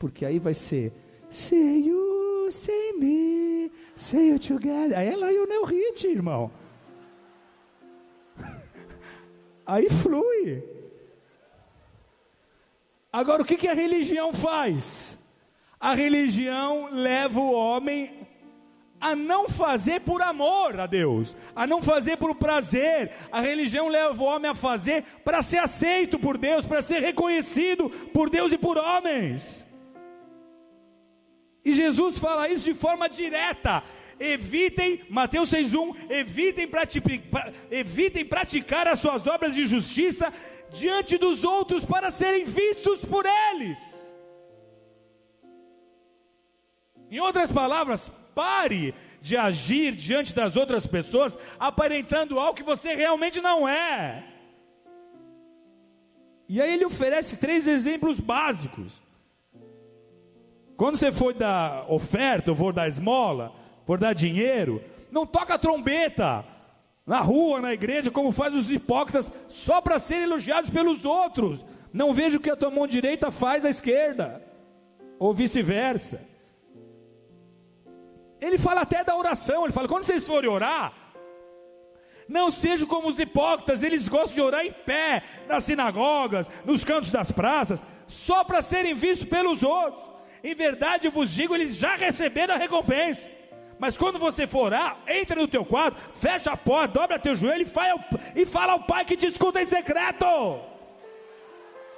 Porque aí vai ser Say you, say me, say you together. Aí é Lionel Hit, irmão. Aí flui. Agora, o que, que a religião faz? A religião leva o homem a não fazer por amor a Deus, a não fazer por prazer. A religião leva o homem a fazer para ser aceito por Deus, para ser reconhecido por Deus e por homens. E Jesus fala isso de forma direta evitem, Mateus 6,1, evitem, evitem praticar as suas obras de justiça diante dos outros para serem vistos por eles. Em outras palavras, pare de agir diante das outras pessoas aparentando algo que você realmente não é. E aí ele oferece três exemplos básicos. Quando você for dar oferta, ou for dar esmola, for dar dinheiro, não toca trombeta na rua, na igreja, como faz os hipócritas, só para serem elogiados pelos outros. Não vejo o que a tua mão direita faz à esquerda, ou vice-versa. Ele fala até da oração, ele fala: quando vocês forem orar, não sejam como os hipócritas, eles gostam de orar em pé, nas sinagogas, nos cantos das praças, só para serem vistos pelos outros. Em verdade vos digo, eles já receberam a recompensa. Mas quando você for orar, entra no teu quarto, fecha a porta, dobra teu joelho e fala, e fala ao Pai que te escuta em secreto.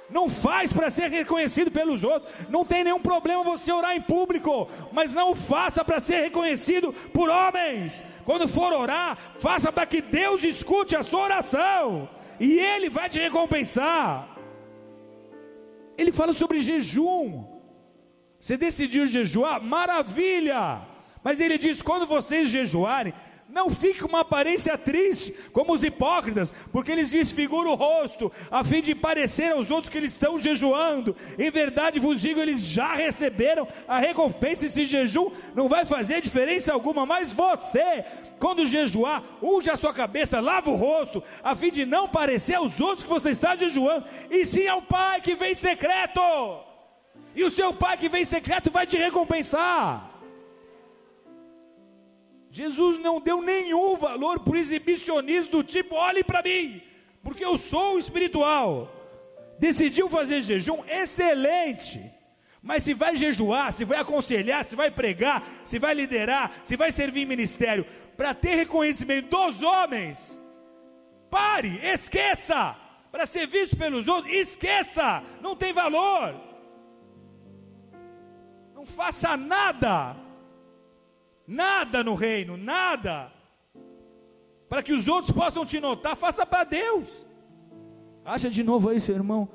Não faz para ser reconhecido pelos outros. Não tem nenhum problema você orar em público, mas não faça para ser reconhecido por homens. Quando for orar, faça para que Deus escute a sua oração e Ele vai te recompensar. Ele fala sobre jejum. Você decidiu jejuar, maravilha. Mas ele diz: quando vocês jejuarem, não fique com uma aparência triste, como os hipócritas, porque eles desfiguram o rosto, a fim de parecer aos outros que eles estão jejuando. Em verdade vos digo, eles já receberam a recompensa. Esse jejum não vai fazer diferença alguma, mas você, quando jejuar, unge a sua cabeça, lava o rosto, a fim de não parecer aos outros que você está jejuando, e sim ao Pai que vem secreto. E o seu Pai que vem secreto vai te recompensar. Jesus não deu nenhum valor para exibicionismo do tipo, olhe para mim, porque eu sou espiritual. Decidiu fazer jejum, excelente. Mas se vai jejuar, se vai aconselhar, se vai pregar, se vai liderar, se vai servir em ministério, para ter reconhecimento dos homens, pare, esqueça. Para ser visto pelos outros, esqueça, não tem valor. Não faça nada Nada no reino, nada. Para que os outros possam te notar, faça para Deus. Acha de novo aí, seu irmão.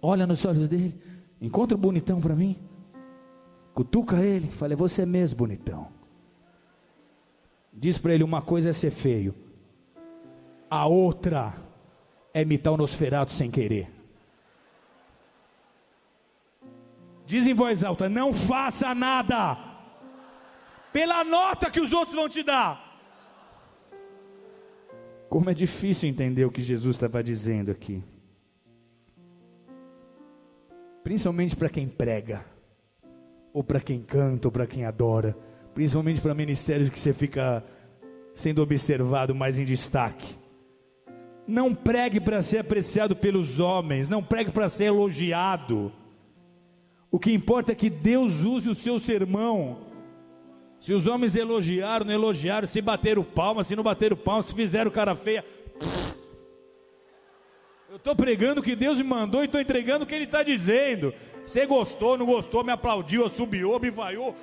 Olha nos olhos dele. Encontra o bonitão para mim. Cutuca ele. Fala, é você mesmo, bonitão. Diz para ele: uma coisa é ser feio, a outra é imitar o Nosferatu sem querer. Diz em voz alta: não faça nada pela nota que os outros vão te dar. Como é difícil entender o que Jesus estava dizendo aqui. Principalmente para quem prega, ou para quem canta, ou para quem adora, principalmente para ministérios que você fica sendo observado mais em destaque. Não pregue para ser apreciado pelos homens, não pregue para ser elogiado. O que importa é que Deus use o seu sermão se os homens elogiaram, não elogiaram, se bateram palma, se não bateram palma, se fizeram cara feia. Eu estou pregando o que Deus me mandou e estou entregando o que Ele está dizendo. Você gostou, não gostou, me aplaudiu, assobiou, me vaiou.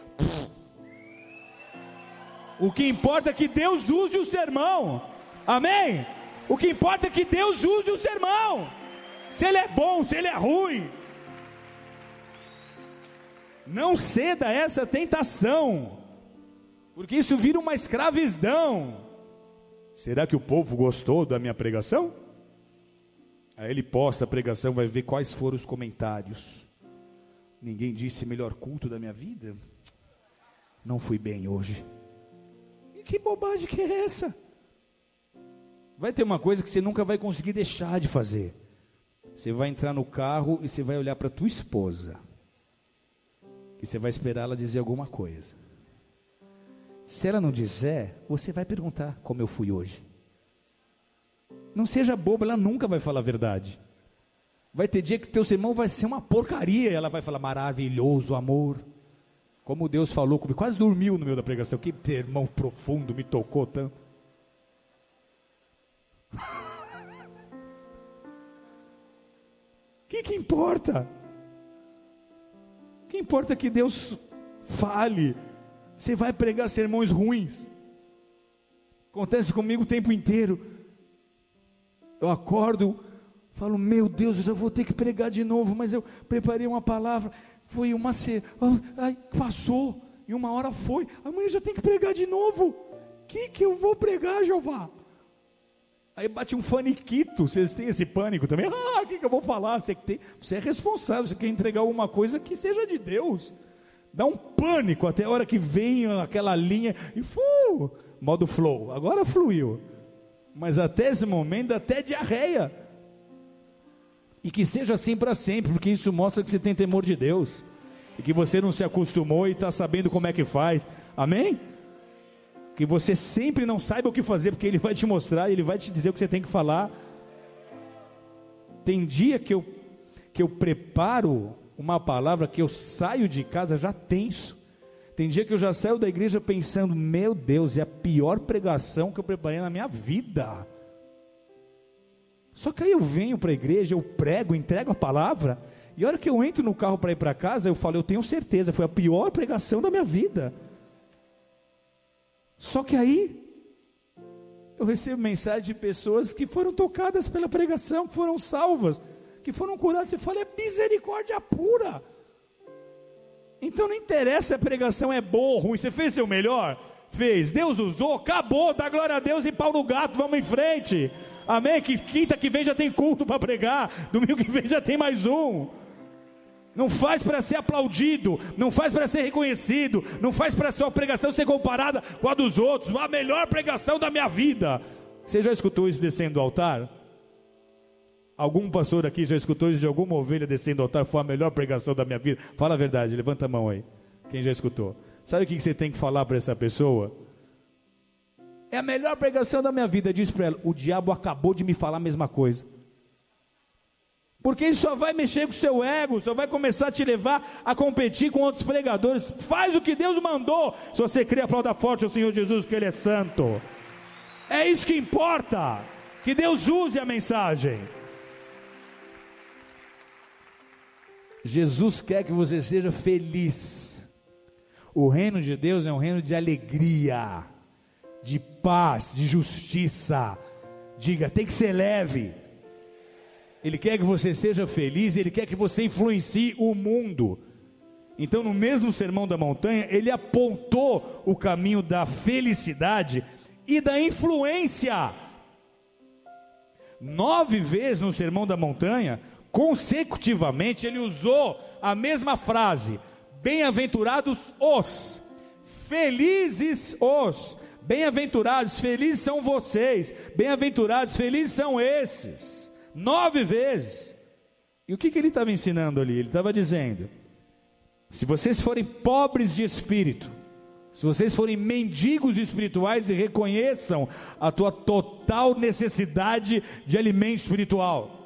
O que importa é que Deus use o sermão. Amém? O que importa é que Deus use o sermão. Se ele é bom, se ele é ruim. Não ceda a essa tentação porque isso vira uma escravidão. Será que o povo gostou da minha pregação? Aí ele posta a pregação, vai ver quais foram os comentários. Ninguém disse melhor culto da minha vida. Não fui bem hoje. E que bobagem que é essa? Vai ter uma coisa que você nunca vai conseguir deixar de fazer. Você vai entrar no carro e você vai olhar para tua esposa. E você vai esperar ela dizer alguma coisa. Se ela não disser, você vai perguntar como eu fui hoje. Não seja bobo, ela nunca vai falar a verdade. Vai ter dia que teu sermão vai ser uma porcaria, ela vai falar maravilhoso amor. Como Deus falou comigo, quase dormiu no meio da pregação. Que sermão profundo, me tocou tanto. O que, que importa? O que importa que Deus fale você vai pregar sermões ruins. Acontece comigo o tempo inteiro. Eu acordo, falo, meu Deus, eu já vou ter que pregar de novo, mas eu preparei uma palavra. Foi uma. Ai, passou. E uma hora foi, amanhã já tem que pregar de novo. O que, que eu vou pregar, Jeová? Aí bate um faniquito, vocês têm esse pânico também? Ah, o que, que eu vou falar? Você, tem, você é responsável, você quer entregar alguma coisa que seja de Deus. Dá um pânico até a hora que vem aquela linha e fu, modo flow. Agora fluiu. Mas até esse momento, até diarreia. E que seja assim para sempre, porque isso mostra que você tem temor de Deus. E que você não se acostumou e está sabendo como é que faz. Amém? que você sempre não saiba o que fazer, porque Ele vai te mostrar, Ele vai te dizer o que você tem que falar. Tem dia que eu, que eu preparo uma palavra que eu saio de casa já tenso. Tem dia que eu já saio da igreja pensando: meu Deus, é a pior pregação que eu preparei na minha vida. Só que aí eu venho para a igreja, eu prego, entrego a palavra, e a hora que eu entro no carro para ir para casa, eu falo: eu tenho certeza, foi a pior pregação da minha vida. Só que aí eu recebo mensagem de pessoas que foram tocadas pela pregação, que foram salvas, que foram curadas. Você fala, é misericórdia pura. Então não interessa se a pregação é boa ou ruim, você fez seu melhor? Fez, Deus usou, acabou, dá glória a Deus e pau no gato, vamos em frente. Amém? Que quinta que vem já tem culto para pregar, domingo que vem já tem mais um. Não faz para ser aplaudido, não faz para ser reconhecido, não faz para sua pregação ser comparada com a dos outros, a melhor pregação da minha vida. Você já escutou isso descendo do altar? Algum pastor aqui já escutou isso de alguma ovelha descendo do altar? Foi a melhor pregação da minha vida? Fala a verdade, levanta a mão aí. Quem já escutou? Sabe o que você tem que falar para essa pessoa? É a melhor pregação da minha vida. Diz para ela: o diabo acabou de me falar a mesma coisa. Porque isso só vai mexer com o seu ego, só vai começar a te levar a competir com outros pregadores. Faz o que Deus mandou. Se você crê, aplauda forte ao Senhor Jesus, que Ele é santo. É isso que importa. Que Deus use a mensagem. Jesus quer que você seja feliz. O reino de Deus é um reino de alegria, de paz, de justiça. Diga, tem que ser leve. Ele quer que você seja feliz, ele quer que você influencie o mundo. Então, no mesmo sermão da montanha, ele apontou o caminho da felicidade e da influência. Nove vezes no sermão da montanha, consecutivamente, ele usou a mesma frase: Bem-aventurados os, felizes os, bem-aventurados, felizes são vocês, bem-aventurados, felizes são esses nove vezes. E o que, que ele estava ensinando ali? Ele estava dizendo: se vocês forem pobres de espírito, se vocês forem mendigos espirituais e reconheçam a tua total necessidade de alimento espiritual,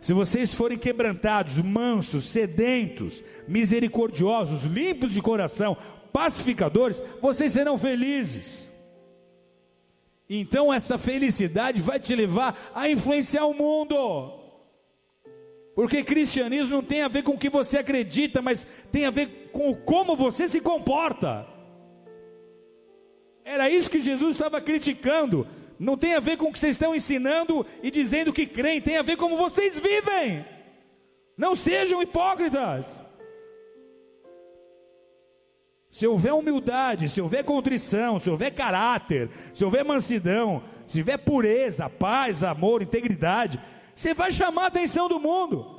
se vocês forem quebrantados, mansos, sedentos, misericordiosos, limpos de coração, pacificadores, vocês serão felizes. Então essa felicidade vai te levar a influenciar o mundo. Porque cristianismo não tem a ver com o que você acredita, mas tem a ver com como você se comporta. Era isso que Jesus estava criticando. Não tem a ver com o que vocês estão ensinando e dizendo que creem, tem a ver como vocês vivem. Não sejam hipócritas. Se houver humildade, se houver contrição, se houver caráter, se houver mansidão, se houver pureza, paz, amor, integridade, você vai chamar a atenção do mundo.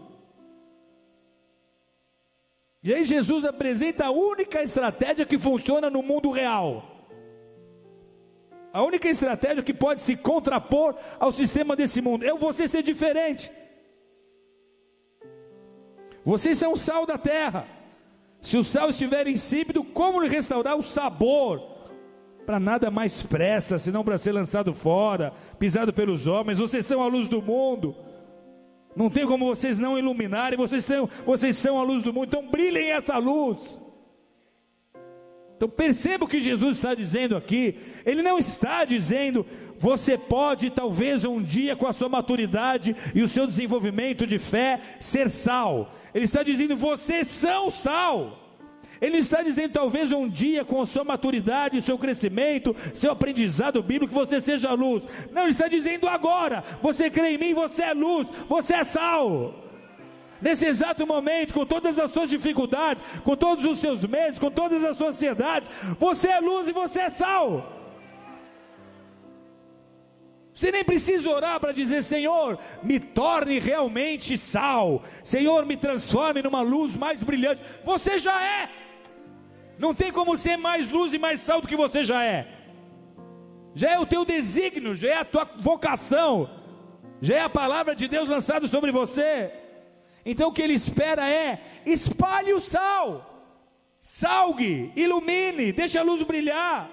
E aí Jesus apresenta a única estratégia que funciona no mundo real. A única estratégia que pode se contrapor ao sistema desse mundo é você ser diferente. Vocês são o sal da terra. Se o sal estiver insípido, como lhe restaurar o sabor? Para nada mais presta, senão para ser lançado fora, pisado pelos homens. Vocês são a luz do mundo. Não tem como vocês não iluminarem, vocês são, vocês são a luz do mundo. Então brilhem essa luz. Então perceba o que Jesus está dizendo aqui. Ele não está dizendo, você pode talvez um dia, com a sua maturidade e o seu desenvolvimento de fé, ser sal. Ele está dizendo: vocês são sal. Ele está dizendo, talvez um dia, com a sua maturidade, seu crescimento, seu aprendizado bíblico, você seja luz. Não, ele está dizendo agora: você crê em mim, você é luz, você é sal. Nesse exato momento, com todas as suas dificuldades, com todos os seus medos, com todas as suas ansiedades, você é luz e você é sal. Você nem precisa orar para dizer: Senhor, me torne realmente sal. Senhor, me transforme numa luz mais brilhante. Você já é. Não tem como ser mais luz e mais sal do que você já é. Já é o teu desígnio, já é a tua vocação, já é a palavra de Deus lançada sobre você. Então o que ele espera é: espalhe o sal, salgue, ilumine, deixe a luz brilhar.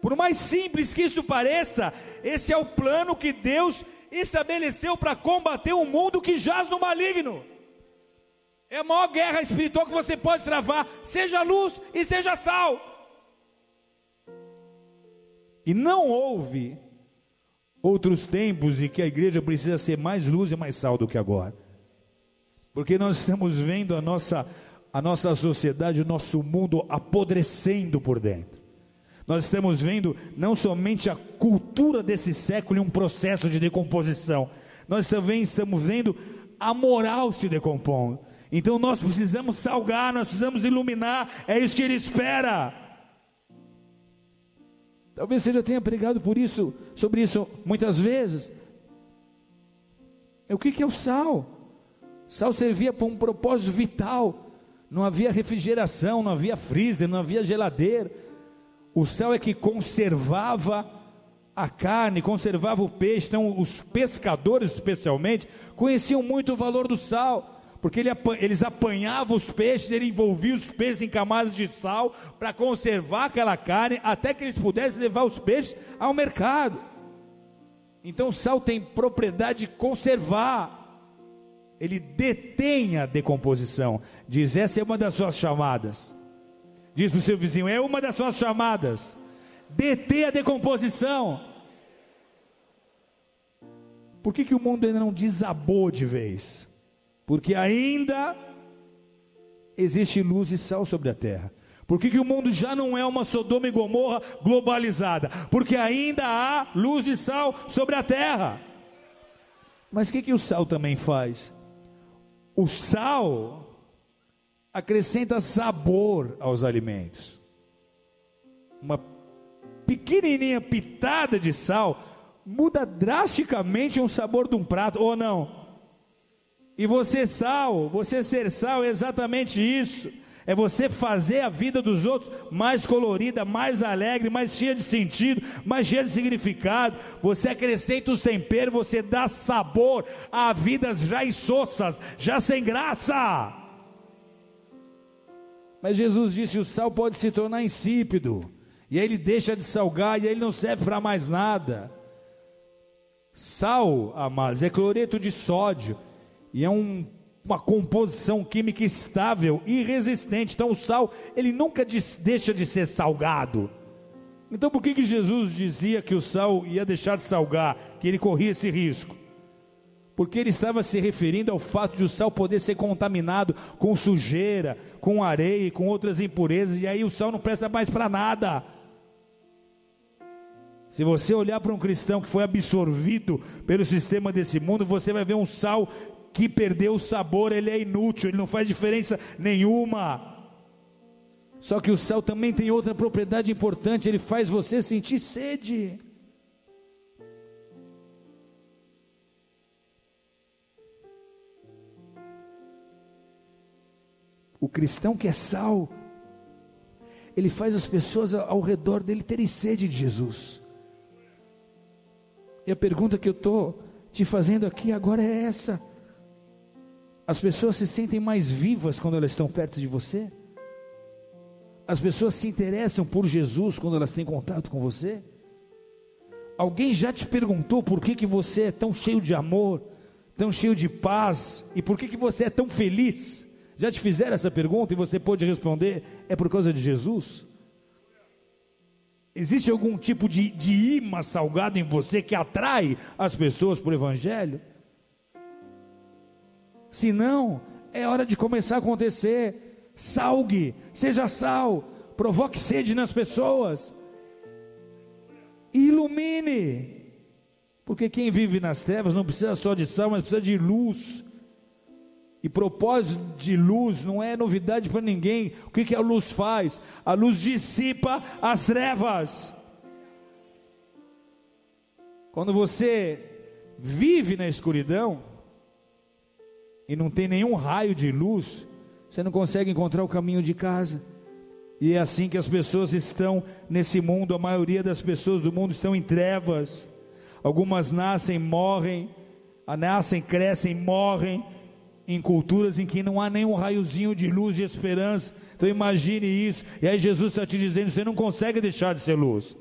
Por mais simples que isso pareça, esse é o plano que Deus estabeleceu para combater um mundo que jaz no maligno. É a maior guerra espiritual que você pode travar. Seja luz e seja sal. E não houve outros tempos em que a igreja precisa ser mais luz e mais sal do que agora. Porque nós estamos vendo a nossa, a nossa sociedade, o nosso mundo apodrecendo por dentro. Nós estamos vendo não somente a cultura desse século em um processo de decomposição, nós também estamos vendo a moral se decompondo. Então nós precisamos salgar, nós precisamos iluminar, é isso que ele espera. Talvez você já tenha pregado por isso, sobre isso muitas vezes. O que, que é o sal? Sal servia para um propósito vital. Não havia refrigeração, não havia freezer, não havia geladeira. O sal é que conservava a carne, conservava o peixe. Então, os pescadores, especialmente, conheciam muito o valor do sal porque ele, eles apanhavam os peixes, ele envolvia os peixes em camadas de sal para conservar aquela carne, até que eles pudessem levar os peixes ao mercado. Então o sal tem propriedade de conservar, ele detém a decomposição. Diz: essa é uma das suas chamadas. Diz para o seu vizinho: é uma das suas chamadas. Deter a decomposição. Por que, que o mundo ainda não desabou de vez? porque ainda existe luz e sal sobre a terra. Por que, que o mundo já não é uma Sodoma e Gomorra globalizada? Porque ainda há luz e sal sobre a terra. Mas o que, que o sal também faz? O sal acrescenta sabor aos alimentos. Uma pequenininha pitada de sal muda drasticamente o sabor de um prato, ou não? E você sal, você ser sal é exatamente isso. É você fazer a vida dos outros mais colorida, mais alegre, mais cheia de sentido, mais cheia de significado. Você acrescenta os temperos, você dá sabor a vidas já insossas, já sem graça. Mas Jesus disse: o sal pode se tornar insípido, e aí ele deixa de salgar, e aí ele não serve para mais nada. Sal, amados, é cloreto de sódio e é um, uma composição química estável e resistente. Então o sal, ele nunca deixa de ser salgado. Então por que, que Jesus dizia que o sal ia deixar de salgar, que ele corria esse risco? Porque ele estava se referindo ao fato de o sal poder ser contaminado com sujeira, com areia com outras impurezas, e aí o sal não presta mais para nada. Se você olhar para um cristão que foi absorvido pelo sistema desse mundo, você vai ver um sal que perdeu o sabor, ele é inútil, ele não faz diferença nenhuma. Só que o sal também tem outra propriedade importante, ele faz você sentir sede. O cristão que é sal, ele faz as pessoas ao redor dele terem sede de Jesus. E a pergunta que eu estou te fazendo aqui agora é essa: as pessoas se sentem mais vivas quando elas estão perto de você? As pessoas se interessam por Jesus quando elas têm contato com você? Alguém já te perguntou por que, que você é tão cheio de amor, tão cheio de paz e por que, que você é tão feliz? Já te fizeram essa pergunta e você pode responder: é por causa de Jesus? Existe algum tipo de, de imã salgado em você que atrai as pessoas para o Evangelho? Se não, é hora de começar a acontecer. Salgue, seja sal, provoque sede nas pessoas. Ilumine. Porque quem vive nas trevas não precisa só de sal, mas precisa de luz. E propósito de luz não é novidade para ninguém. O que, que a luz faz? A luz dissipa as trevas. Quando você vive na escuridão e não tem nenhum raio de luz, você não consegue encontrar o caminho de casa. E é assim que as pessoas estão nesse mundo, a maioria das pessoas do mundo estão em trevas. Algumas nascem, morrem, nascem, crescem, morrem em culturas em que não há nenhum raiozinho de luz de esperança. Então imagine isso. E aí Jesus está te dizendo: você não consegue deixar de ser luz.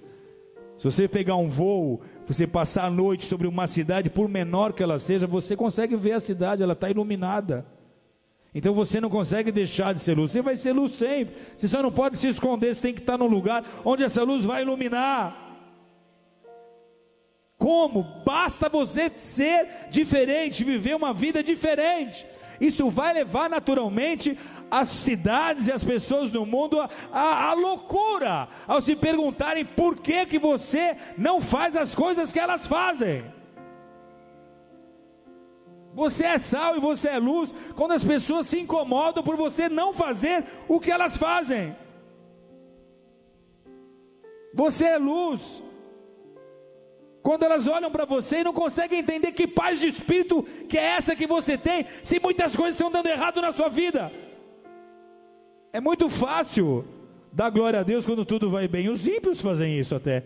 Se você pegar um voo, você passar a noite sobre uma cidade, por menor que ela seja, você consegue ver a cidade, ela está iluminada. Então você não consegue deixar de ser luz. Você vai ser luz sempre. Você só não pode se esconder, você tem que estar no lugar onde essa luz vai iluminar. Como? Basta você ser diferente, viver uma vida diferente. Isso vai levar naturalmente as cidades e as pessoas do mundo à loucura, ao se perguntarem por que, que você não faz as coisas que elas fazem. Você é sal e você é luz quando as pessoas se incomodam por você não fazer o que elas fazem. Você é luz quando elas olham para você e não conseguem entender que paz de espírito que é essa que você tem, se muitas coisas estão dando errado na sua vida. É muito fácil dar glória a Deus quando tudo vai bem. Os ímpios fazem isso até.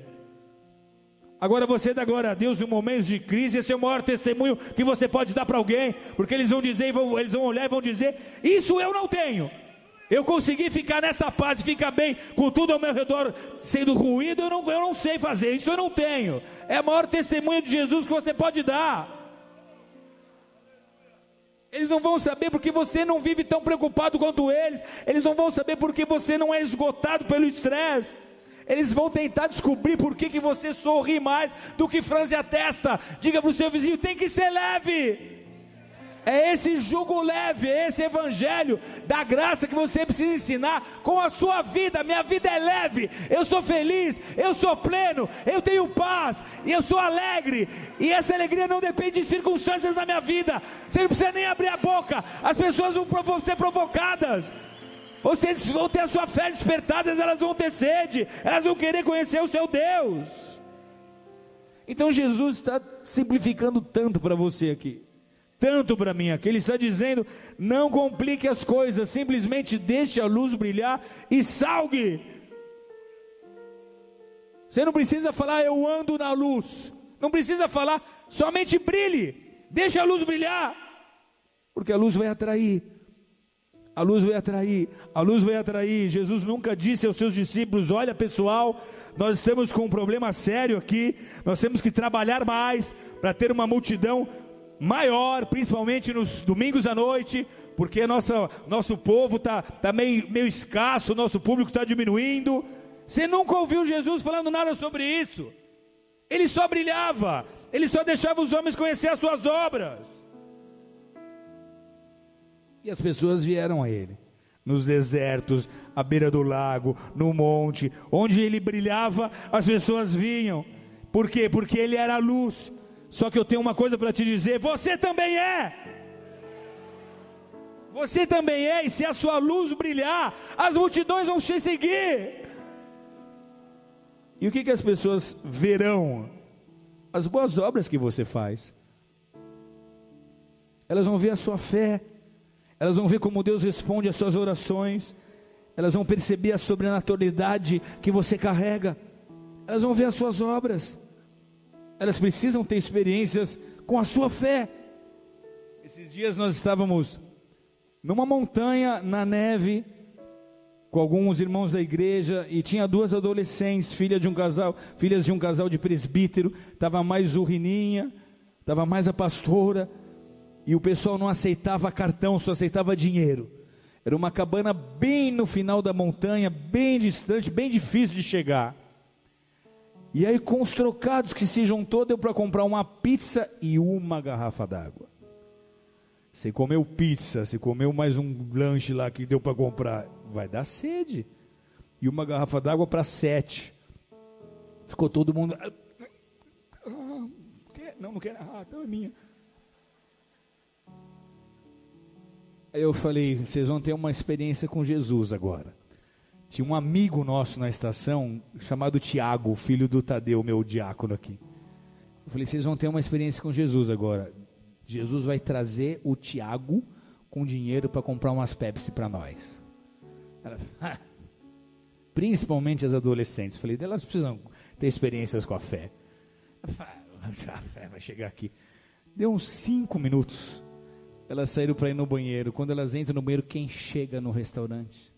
Agora você dá glória a Deus em momentos de crise, esse é o maior testemunho que você pode dar para alguém, porque eles vão dizer, eles vão olhar e vão dizer: Isso eu não tenho. Eu consegui ficar nessa paz e ficar bem com tudo ao meu redor sendo ruído, eu não, eu não sei fazer, isso eu não tenho. É o maior testemunho de Jesus que você pode dar. Eles não vão saber porque você não vive tão preocupado quanto eles. Eles não vão saber porque você não é esgotado pelo estresse. Eles vão tentar descobrir por que, que você sorri mais do que franze a testa. Diga para o seu vizinho: tem que ser leve. É esse jugo leve, é esse evangelho da graça que você precisa ensinar com a sua vida. Minha vida é leve, eu sou feliz, eu sou pleno, eu tenho paz e eu sou alegre. E essa alegria não depende de circunstâncias na minha vida. Você não precisa nem abrir a boca, as pessoas vão ser provocadas. Vocês vão ter a sua fé despertada, elas vão ter sede, elas vão querer conhecer o seu Deus. Então Jesus está simplificando tanto para você aqui tanto para mim aqui. Ele está dizendo: não complique as coisas, simplesmente deixe a luz brilhar e salgue. Você não precisa falar, eu ando na luz. Não precisa falar, somente brilhe. Deixe a luz brilhar. Porque a luz vai atrair. A luz vai atrair, a luz vai atrair. Jesus nunca disse aos seus discípulos: Olha, pessoal, nós estamos com um problema sério aqui. Nós temos que trabalhar mais para ter uma multidão maior, principalmente nos domingos à noite, porque nossa, nosso povo está tá meio, meio escasso, nosso público está diminuindo. Você nunca ouviu Jesus falando nada sobre isso. Ele só brilhava, ele só deixava os homens conhecer as suas obras. E as pessoas vieram a ele, nos desertos, à beira do lago, no monte, onde ele brilhava, as pessoas vinham. Por quê? Porque ele era a luz. Só que eu tenho uma coisa para te dizer: você também é. Você também é, e se a sua luz brilhar, as multidões vão te seguir. E o que, que as pessoas verão? As boas obras que você faz. Elas vão ver a sua fé, elas vão ver como Deus responde às suas orações, elas vão perceber a sobrenaturalidade que você carrega, elas vão ver as suas obras elas precisam ter experiências com a sua fé. Esses dias nós estávamos numa montanha na neve com alguns irmãos da igreja e tinha duas adolescentes, filha de um casal, filhas de um casal de presbítero, estava mais o Rininha, estava mais a pastora, e o pessoal não aceitava cartão, só aceitava dinheiro. Era uma cabana bem no final da montanha, bem distante, bem difícil de chegar. E aí, com os trocados que se juntou, deu para comprar uma pizza e uma garrafa d'água. Você comeu pizza, você comeu mais um lanche lá que deu para comprar, vai dar sede. E uma garrafa d'água para sete. Ficou todo mundo. Ah, não, não quero. Ah, então é minha. Aí eu falei, vocês vão ter uma experiência com Jesus agora. Tinha um amigo nosso na estação chamado Tiago, filho do Tadeu, meu diácono aqui. Eu falei, vocês vão ter uma experiência com Jesus agora. Jesus vai trazer o Tiago com dinheiro para comprar umas Pepsi para nós. Ela, principalmente as adolescentes. Falei, elas precisam ter experiências com a fé. A fé vai chegar aqui. Deu uns cinco minutos. Elas saíram para ir no banheiro. Quando elas entram no banheiro, quem chega no restaurante?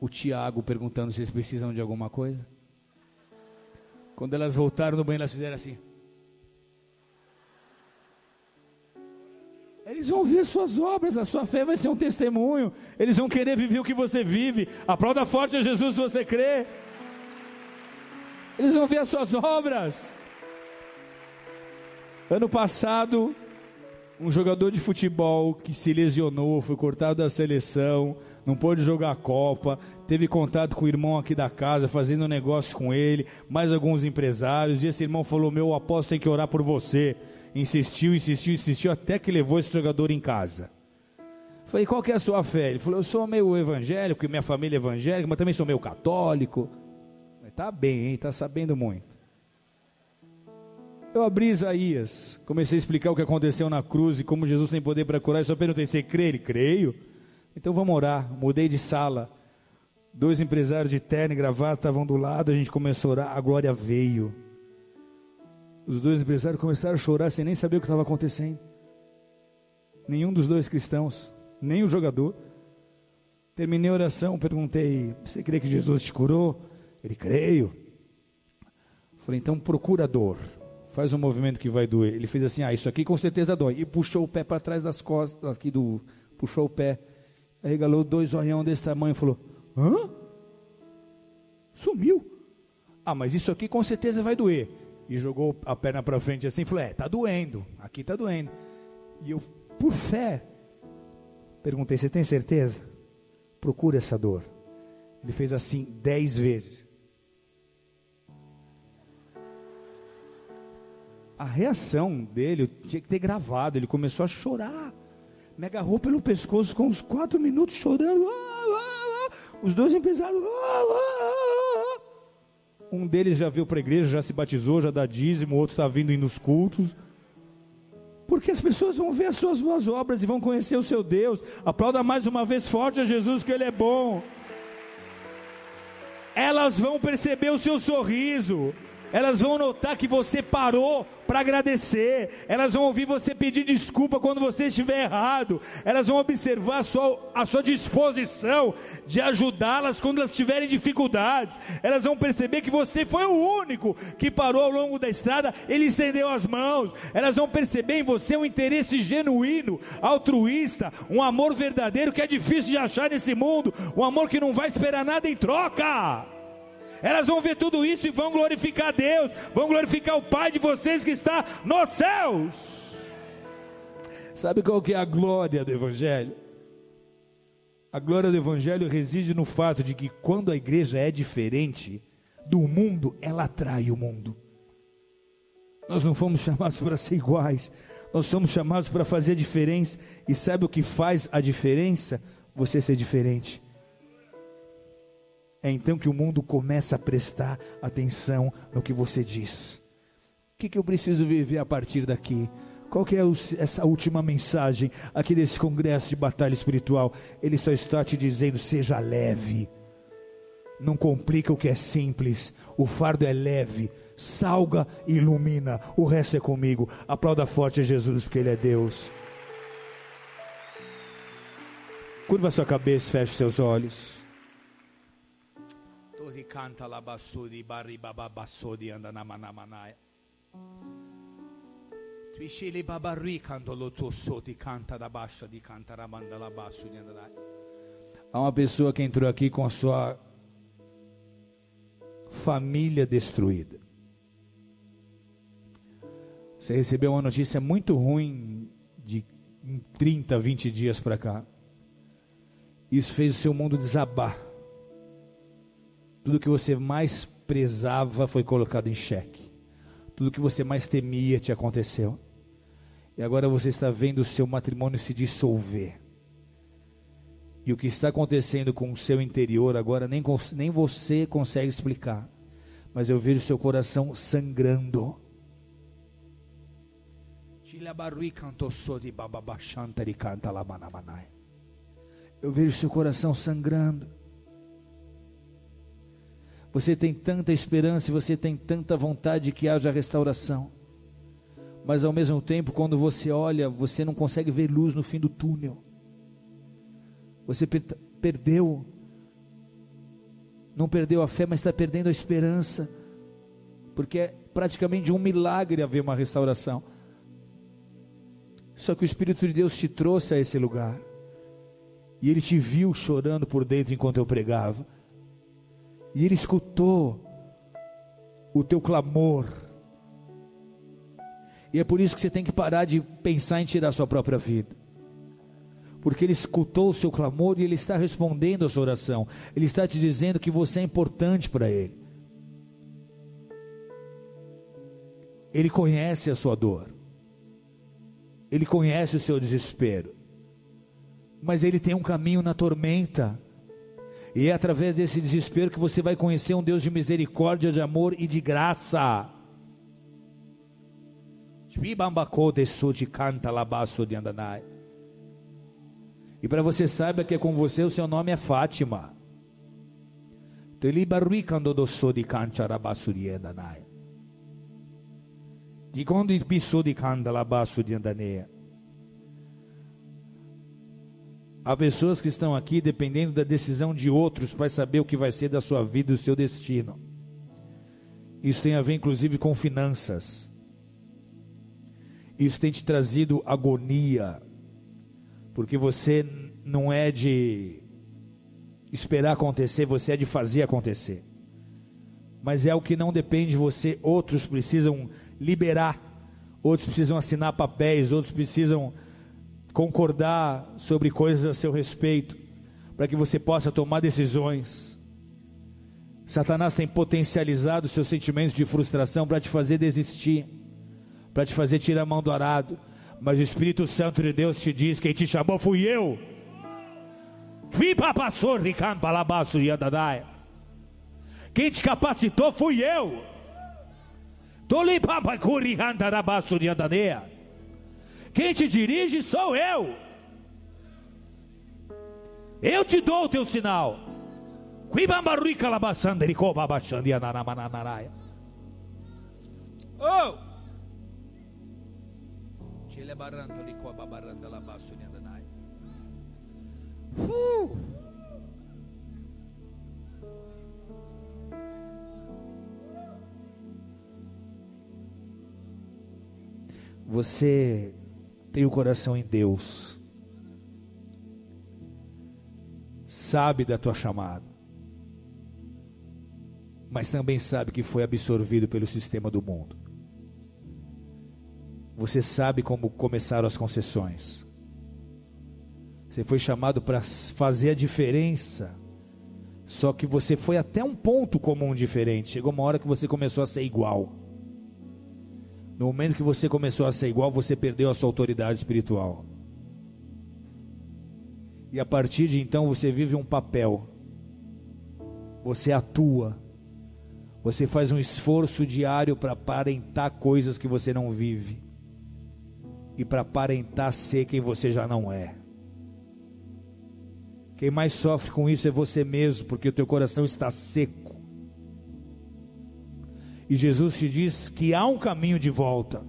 O Tiago perguntando se eles precisam de alguma coisa. Quando elas voltaram no banheiro, elas fizeram assim. Eles vão ver suas obras, a sua fé vai ser um testemunho. Eles vão querer viver o que você vive. Aplauda forte a Jesus se você crê. Eles vão ver as suas obras. Ano passado, um jogador de futebol que se lesionou, foi cortado da seleção, não pôde jogar a Copa, teve contato com o irmão aqui da casa, fazendo negócio com ele, mais alguns empresários, e esse irmão falou: Meu apóstolo tem que orar por você. Insistiu, insistiu, insistiu, até que levou esse jogador em casa. Falei, qual que é a sua fé? Ele falou, eu sou meio evangélico, minha família é evangélica, mas também sou meio católico. Falei, tá bem, hein? Tá sabendo muito. Eu abri Isaías, comecei a explicar o que aconteceu na cruz e como Jesus tem poder para curar. Eu só perguntei, você crê? Ele, creio. Então vamos orar. Mudei de sala. Dois empresários de terno e gravata estavam do lado, a gente começou a orar, a glória veio. Os dois empresários começaram a chorar sem nem saber o que estava acontecendo. Nenhum dos dois cristãos, nem o jogador. Terminei a oração, perguntei: Você crê que Jesus te curou? Ele, creio. Falei, então procura dor. Faz um movimento que vai doer. Ele fez assim: Ah, isso aqui com certeza dói. E puxou o pé para trás das costas, aqui do. Puxou o pé. Regalou dois olhão desse tamanho e falou: Hã? Sumiu. Ah, mas isso aqui com certeza vai doer e jogou a perna para frente assim, e falou: "É, tá doendo. Aqui tá doendo". E eu, por fé, perguntei: "Você tem certeza? Procura essa dor". Ele fez assim dez vezes. A reação dele, tinha que ter gravado. Ele começou a chorar. Me agarrou pelo pescoço com uns quatro minutos chorando. Ah, ah, ah. Os dois empresários. Um deles já veio para a igreja, já se batizou, já dá dízimo, o outro está vindo nos cultos. Porque as pessoas vão ver as suas boas obras e vão conhecer o seu Deus. Aplauda mais uma vez forte a Jesus, que Ele é bom. Elas vão perceber o seu sorriso elas vão notar que você parou para agradecer, elas vão ouvir você pedir desculpa quando você estiver errado, elas vão observar a sua, a sua disposição de ajudá-las quando elas tiverem dificuldades, elas vão perceber que você foi o único que parou ao longo da estrada, ele estendeu as mãos, elas vão perceber em você um interesse genuíno, altruísta, um amor verdadeiro que é difícil de achar nesse mundo, um amor que não vai esperar nada em troca. Elas vão ver tudo isso e vão glorificar Deus, vão glorificar o Pai de vocês que está nos céus. Sabe qual que é a glória do Evangelho? A glória do Evangelho reside no fato de que quando a igreja é diferente do mundo, ela atrai o mundo. Nós não fomos chamados para ser iguais, nós somos chamados para fazer a diferença. E sabe o que faz a diferença? Você ser diferente. É então que o mundo começa a prestar atenção no que você diz. O que, que eu preciso viver a partir daqui? Qual que é essa última mensagem aqui desse congresso de batalha espiritual? Ele só está te dizendo: seja leve. Não complica o que é simples. O fardo é leve. Salga e ilumina. O resto é comigo. Aplauda forte a Jesus, porque Ele é Deus. Curva sua cabeça, feche seus olhos canta la basudi bari baba basodi anda na manamanaya. Tuishili babarri canto lo tossoti canta da baixa di canta ramanda la basso di andare. Há uma pessoa que entrou aqui com a sua família destruída. Você recebeu uma notícia muito ruim de 30, 20 dias para cá. Isso fez o seu mundo desabar. Tudo que você mais prezava foi colocado em xeque. Tudo que você mais temia te aconteceu. E agora você está vendo o seu matrimônio se dissolver. E o que está acontecendo com o seu interior agora, nem, nem você consegue explicar. Mas eu vejo seu coração sangrando. Eu vejo seu coração sangrando. Você tem tanta esperança e você tem tanta vontade que haja restauração. Mas ao mesmo tempo, quando você olha, você não consegue ver luz no fim do túnel. Você per perdeu, não perdeu a fé, mas está perdendo a esperança, porque é praticamente um milagre haver uma restauração. Só que o Espírito de Deus te trouxe a esse lugar, e ele te viu chorando por dentro enquanto eu pregava e Ele escutou o teu clamor. E é por isso que você tem que parar de pensar em tirar a sua própria vida. Porque Ele escutou o seu clamor e Ele está respondendo a sua oração. Ele está te dizendo que você é importante para Ele. Ele conhece a sua dor. Ele conhece o seu desespero. Mas Ele tem um caminho na tormenta e é através desse desespero que você vai conhecer um Deus de misericórdia, de amor e de graça. E para você saiba que é com você, o seu nome é Fátima. De quando pisou de canta lá baixo de andaneia. Há pessoas que estão aqui dependendo da decisão de outros para saber o que vai ser da sua vida e do seu destino. Isso tem a ver inclusive com finanças. Isso tem te trazido agonia, porque você não é de esperar acontecer, você é de fazer acontecer. Mas é o que não depende de você, outros precisam liberar, outros precisam assinar papéis, outros precisam concordar sobre coisas a seu respeito, para que você possa tomar decisões. Satanás tem potencializado seus sentimentos de frustração para te fazer desistir, para te fazer tirar a mão do arado. Mas o Espírito Santo de Deus te diz: quem te chamou fui eu. Quem te capacitou fui eu. Andaneia. Quem te dirige sou eu. Eu te dou o teu sinal. Oh! Uh! Você tem o coração em Deus, sabe da tua chamada, mas também sabe que foi absorvido pelo sistema do mundo. Você sabe como começaram as concessões. Você foi chamado para fazer a diferença. Só que você foi até um ponto comum diferente. Chegou uma hora que você começou a ser igual. No momento que você começou a ser igual, você perdeu a sua autoridade espiritual. E a partir de então você vive um papel. Você atua. Você faz um esforço diário para aparentar coisas que você não vive. E para aparentar ser quem você já não é. Quem mais sofre com isso é você mesmo, porque o teu coração está seco. E Jesus te diz que há um caminho de volta,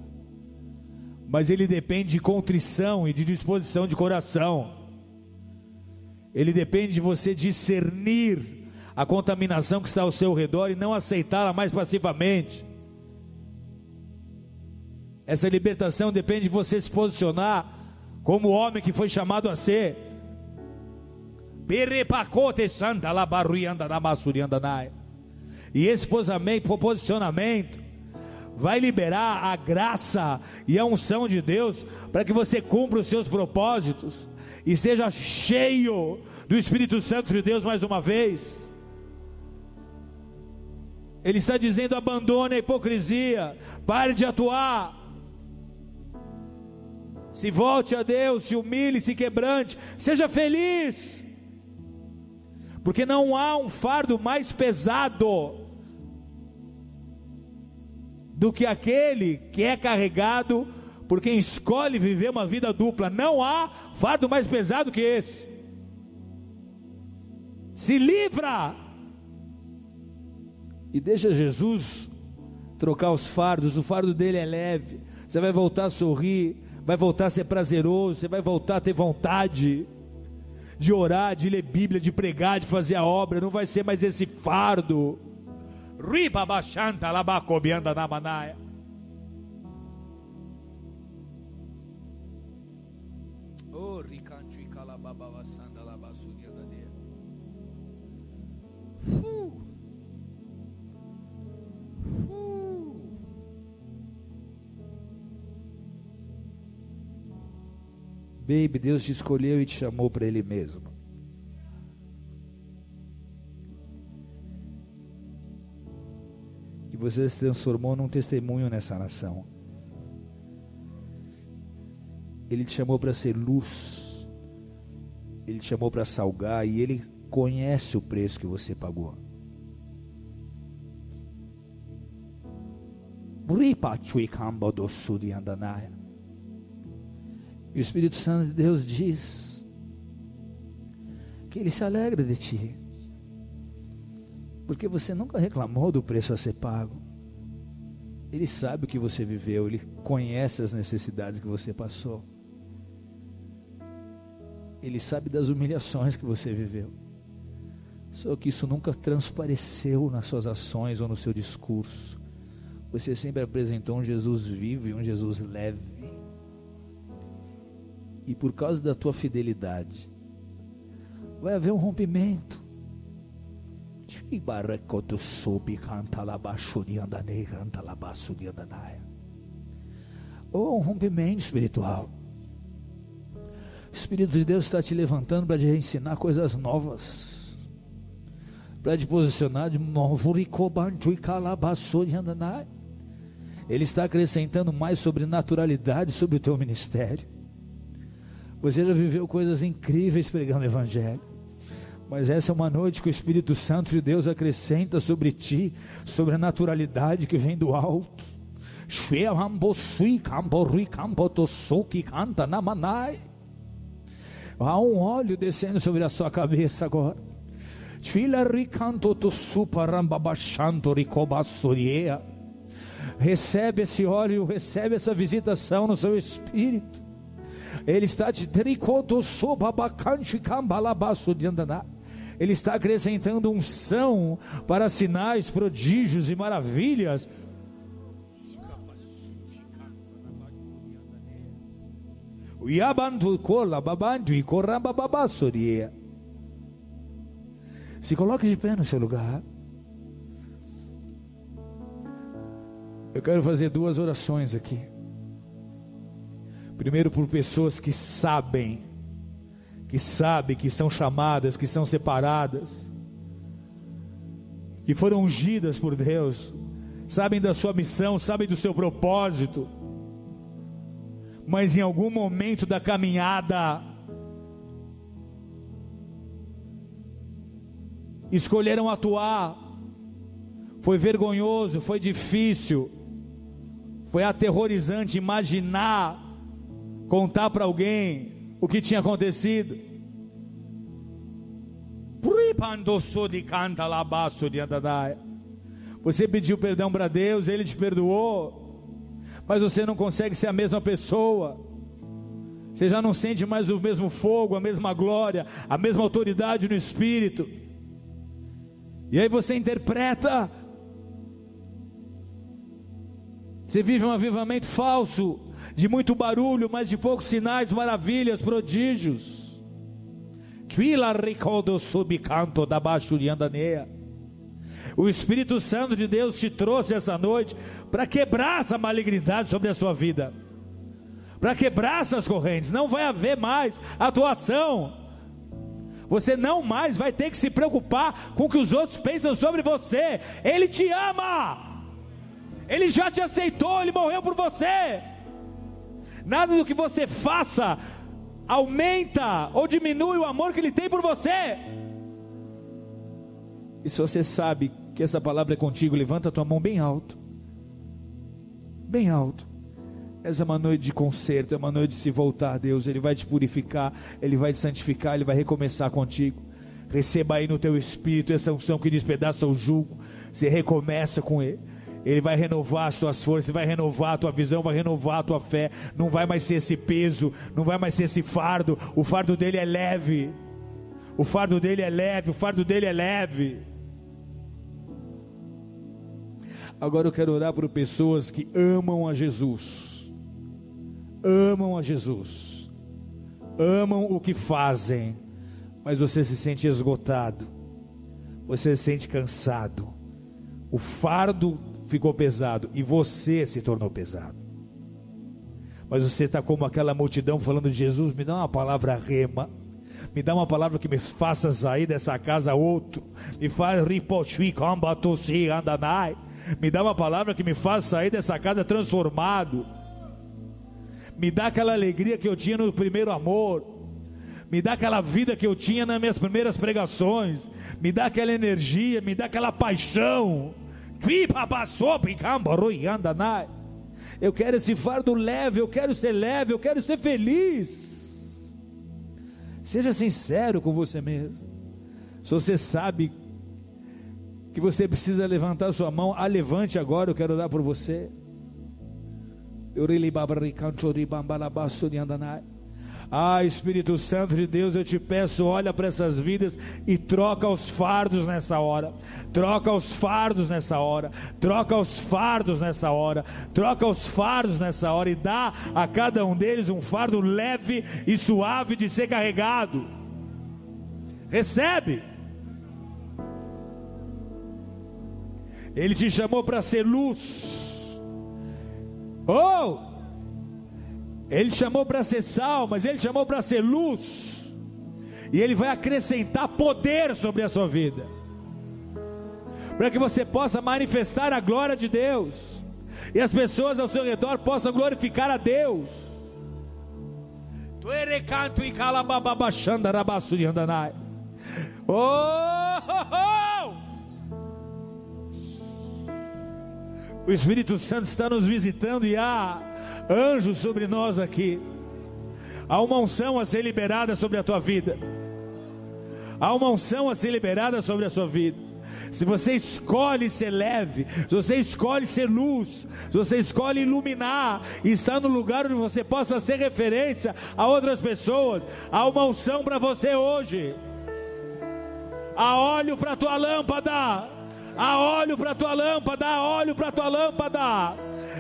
mas ele depende de contrição e de disposição de coração. Ele depende de você discernir a contaminação que está ao seu redor e não aceitá-la mais passivamente. Essa libertação depende de você se posicionar como o homem que foi chamado a ser. Perepacote santa la barruianda na masurianda naia. E esse posicionamento vai liberar a graça e a unção de Deus para que você cumpra os seus propósitos e seja cheio do Espírito Santo de Deus mais uma vez. Ele está dizendo: abandone a hipocrisia, pare de atuar. Se volte a Deus, se humilhe, se quebrante, seja feliz. porque não há um fardo mais pesado do que aquele que é carregado por quem escolhe viver uma vida dupla. Não há fardo mais pesado que esse. Se livra e deixa Jesus trocar os fardos. O fardo dele é leve. Você vai voltar a sorrir, vai voltar a ser prazeroso, você vai voltar a ter vontade de orar, de ler Bíblia, de pregar, de fazer a obra, não vai ser mais esse fardo. Riba baixanta labacobianda na manaia. Oh, ricanto e calababa sanda labasuria da uh. Baby, Deus te escolheu e te chamou para Ele mesmo. Você se transformou num testemunho nessa nação. Ele te chamou para ser luz. Ele te chamou para salgar e ele conhece o preço que você pagou. E o Espírito Santo de Deus diz que ele se alegra de ti, porque você nunca reclamou do preço a ser pago. Ele sabe o que você viveu, ele conhece as necessidades que você passou. Ele sabe das humilhações que você viveu. Só que isso nunca transpareceu nas suas ações ou no seu discurso. Você sempre apresentou um Jesus vivo e um Jesus leve e por causa da tua fidelidade, vai haver um rompimento. Ou um rompimento espiritual. O Espírito de Deus está te levantando para te ensinar coisas novas, para te posicionar de novo. Ele está acrescentando mais sobrenaturalidade sobre o teu ministério. Você já viveu coisas incríveis pregando o Evangelho. Mas essa é uma noite que o Espírito Santo de Deus acrescenta sobre ti, sobre a naturalidade que vem do alto. Há um óleo descendo sobre a sua cabeça agora. Recebe esse óleo, recebe essa visitação no seu espírito. Ele está te ele está acrescentando unção para sinais, prodígios e maravilhas. Se coloque de pé no seu lugar. Eu quero fazer duas orações aqui. Primeiro, por pessoas que sabem, que sabem que são chamadas, que são separadas, que foram ungidas por Deus, sabem da sua missão, sabem do seu propósito, mas em algum momento da caminhada, escolheram atuar, foi vergonhoso, foi difícil, foi aterrorizante imaginar contar para alguém o que tinha acontecido. Você pediu perdão para Deus, Ele te perdoou, mas você não consegue ser a mesma pessoa. Você já não sente mais o mesmo fogo, a mesma glória, a mesma autoridade no espírito. E aí você interpreta. Você vive um avivamento falso de muito barulho, mas de poucos sinais, maravilhas, prodígios. O Espírito Santo de Deus te trouxe essa noite para quebrar essa malignidade sobre a sua vida, para quebrar essas correntes. Não vai haver mais atuação. Você não mais vai ter que se preocupar com o que os outros pensam sobre você. Ele te ama. Ele já te aceitou, ele morreu por você. Nada do que você faça aumenta ou diminui o amor que ele tem por você. E se você sabe que essa palavra é contigo, levanta a tua mão bem alto. Bem alto. Essa é uma noite de conserto, é uma noite de se voltar a Deus. Ele vai te purificar, Ele vai te santificar, Ele vai recomeçar contigo. Receba aí no teu espírito essa unção que despedaça o jugo. Você recomeça com Ele. Ele vai renovar as tuas forças, vai renovar a tua visão, vai renovar a tua fé. Não vai mais ser esse peso, não vai mais ser esse fardo. O fardo dele é leve. O fardo dele é leve, o fardo dele é leve. Agora eu quero orar por pessoas que amam a Jesus. Amam a Jesus. Amam o que fazem, mas você se sente esgotado. Você se sente cansado. O fardo ficou pesado e você se tornou pesado. Mas você está como aquela multidão falando de Jesus, me dá uma palavra rema, me dá uma palavra que me faça sair dessa casa outro, me faz andanai, me dá uma palavra que me faça sair dessa casa transformado, me dá aquela alegria que eu tinha no primeiro amor, me dá aquela vida que eu tinha nas minhas primeiras pregações, me dá aquela energia, me dá aquela paixão, eu quero esse fardo leve, eu quero ser leve, eu quero ser feliz. Seja sincero com você mesmo. Se você sabe que você precisa levantar sua mão, a levante agora, eu quero dar por você. Eu ah, Espírito Santo de Deus, eu te peço, olha para essas vidas e troca os fardos nessa hora. Troca os fardos nessa hora. Troca os fardos nessa hora. Troca os fardos nessa hora e dá a cada um deles um fardo leve e suave de ser carregado. Recebe. Ele te chamou para ser luz. Oh! Ele chamou para ser sal, mas ele chamou para ser luz. E ele vai acrescentar poder sobre a sua vida. Para que você possa manifestar a glória de Deus. E as pessoas ao seu redor possam glorificar a Deus. Oh, oh, oh! O Espírito Santo está nos visitando e há anjos sobre nós aqui. Há uma unção a ser liberada sobre a tua vida. Há uma unção a ser liberada sobre a sua vida. Se você escolhe ser leve, se você escolhe ser luz, se você escolhe iluminar e estar no lugar onde você possa ser referência a outras pessoas, há uma unção para você hoje. Há óleo para tua lâmpada. Há óleo para tua lâmpada. Há óleo para tua lâmpada.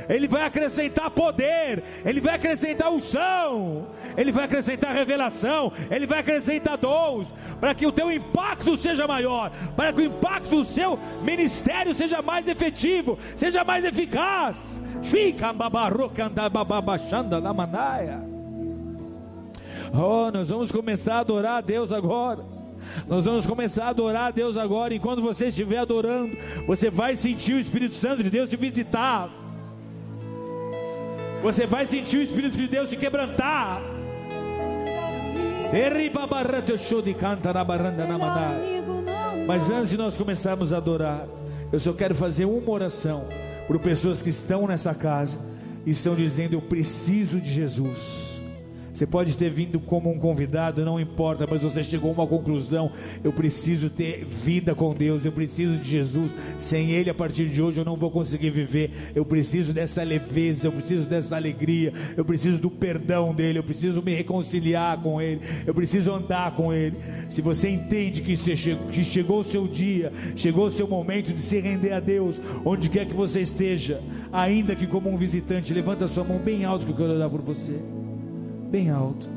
Ele vai acrescentar poder, Ele vai acrescentar unção, Ele vai acrescentar revelação, Ele vai acrescentar dons, para que o teu impacto seja maior, para que o impacto do seu ministério seja mais efetivo, seja mais eficaz. Oh, nós vamos começar a adorar a Deus agora. Nós vamos começar a adorar a Deus agora. E quando você estiver adorando, você vai sentir o Espírito Santo de Deus te visitar. Você vai sentir o Espírito de Deus te quebrantar. Mas antes de nós começarmos a adorar, eu só quero fazer uma oração por pessoas que estão nessa casa e estão dizendo: Eu preciso de Jesus. Você pode ter vindo como um convidado, não importa, mas você chegou a uma conclusão. Eu preciso ter vida com Deus, eu preciso de Jesus. Sem Ele, a partir de hoje, eu não vou conseguir viver. Eu preciso dessa leveza, eu preciso dessa alegria, eu preciso do perdão dEle, eu preciso me reconciliar com Ele, eu preciso andar com Ele. Se você entende que, que chegou o seu dia, chegou o seu momento de se render a Deus, onde quer que você esteja, ainda que como um visitante, levanta sua mão bem alto que eu quero orar por você bem alto.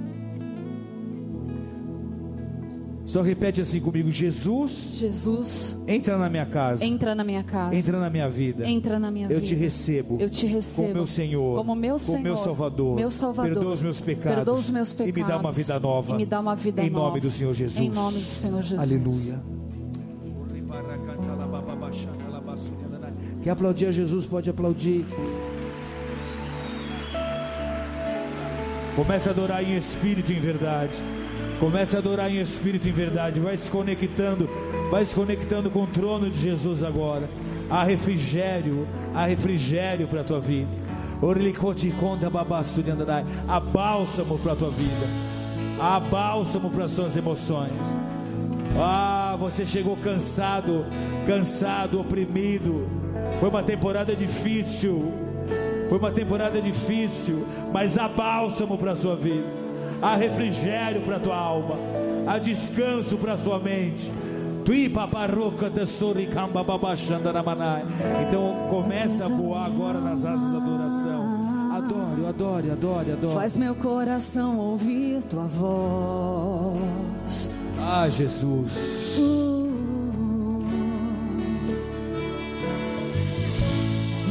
Só repete assim comigo: Jesus. Jesus. Entra na minha casa. Entra na minha casa. Entra na minha vida. Entra na minha eu vida. te recebo. Eu te recebo. Como meu Senhor. Como meu Senhor. Como meu Salvador. Meu Salvador. Perdoa os meus pecados. Perdoa os meus pecados. E me dá uma vida nova. E me dá uma vida em nova. Em nome do Senhor Jesus. Em nome do Senhor Jesus. Aleluia. Quer aplaudir a Jesus? Pode aplaudir. Comece a adorar em espírito e em verdade. Comece a adorar em espírito e em verdade. Vai se conectando, vai se conectando com o trono de Jesus agora. Há refrigério, há refrigério para a tua vida. Há bálsamo para a tua vida. Há bálsamo para as suas emoções. Ah, você chegou cansado, cansado, oprimido. Foi uma temporada difícil. Foi uma temporada difícil, mas há bálsamo para a sua vida. Há refrigério para a tua alma. Há descanso para a sua mente. Então começa a voar agora nas asas da adoração. Adore, adore, adore, adore. Faz meu coração ouvir tua voz. Ah, Jesus.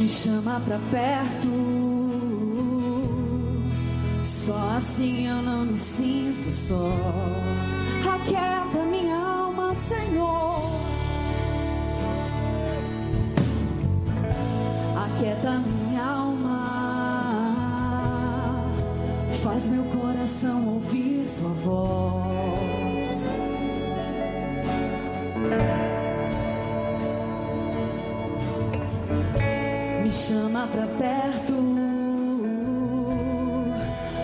Me chama pra perto. Só assim eu não me sinto só. Aquieta minha alma, Senhor. Aquieta minha alma. Faz meu coração ouvir tua voz. Chama pra perto.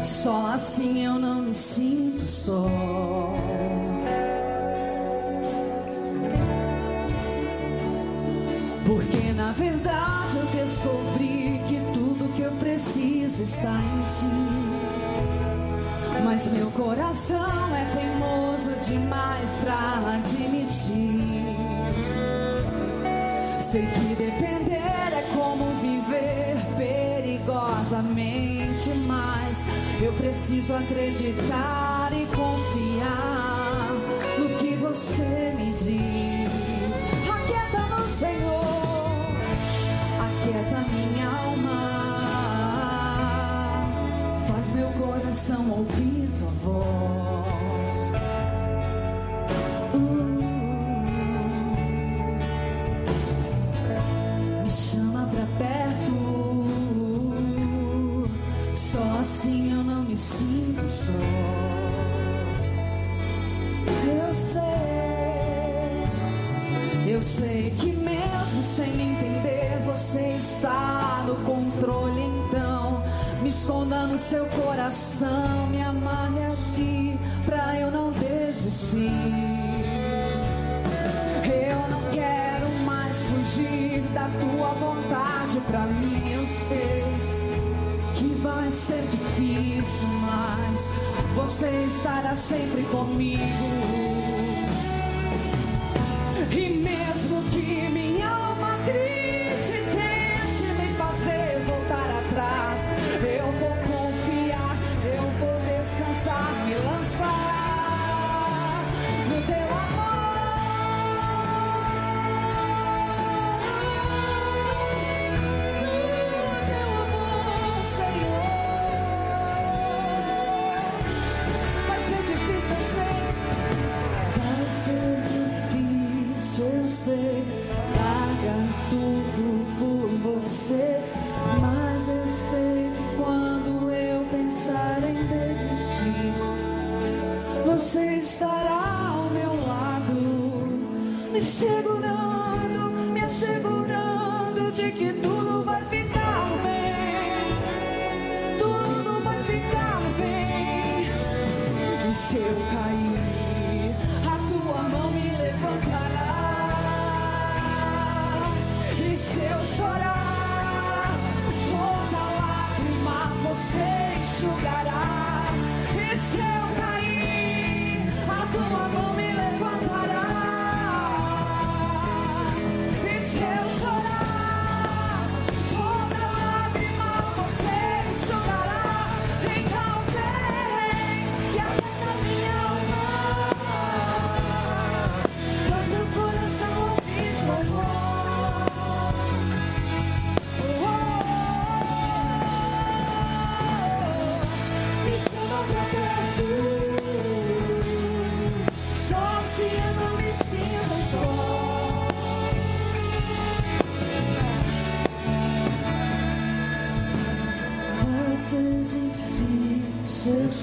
Só assim eu não me sinto só. Porque na verdade eu descobri que tudo que eu preciso está em ti. Mas meu coração é teimoso demais pra admitir. Sei que depender é como viver perigosamente, mas eu preciso acreditar e confiar no que você me diz. Aquieta, meu Senhor, aquieta minha alma, faz meu coração ouvir Eu sei, eu sei que mesmo sem entender, você está no controle. Então, me esconda no seu coração, me amarre a ti, pra eu não desistir. Eu não quero mais fugir da tua vontade pra mim. Eu sei ser difícil, mas você estará sempre comigo. E mesmo que minha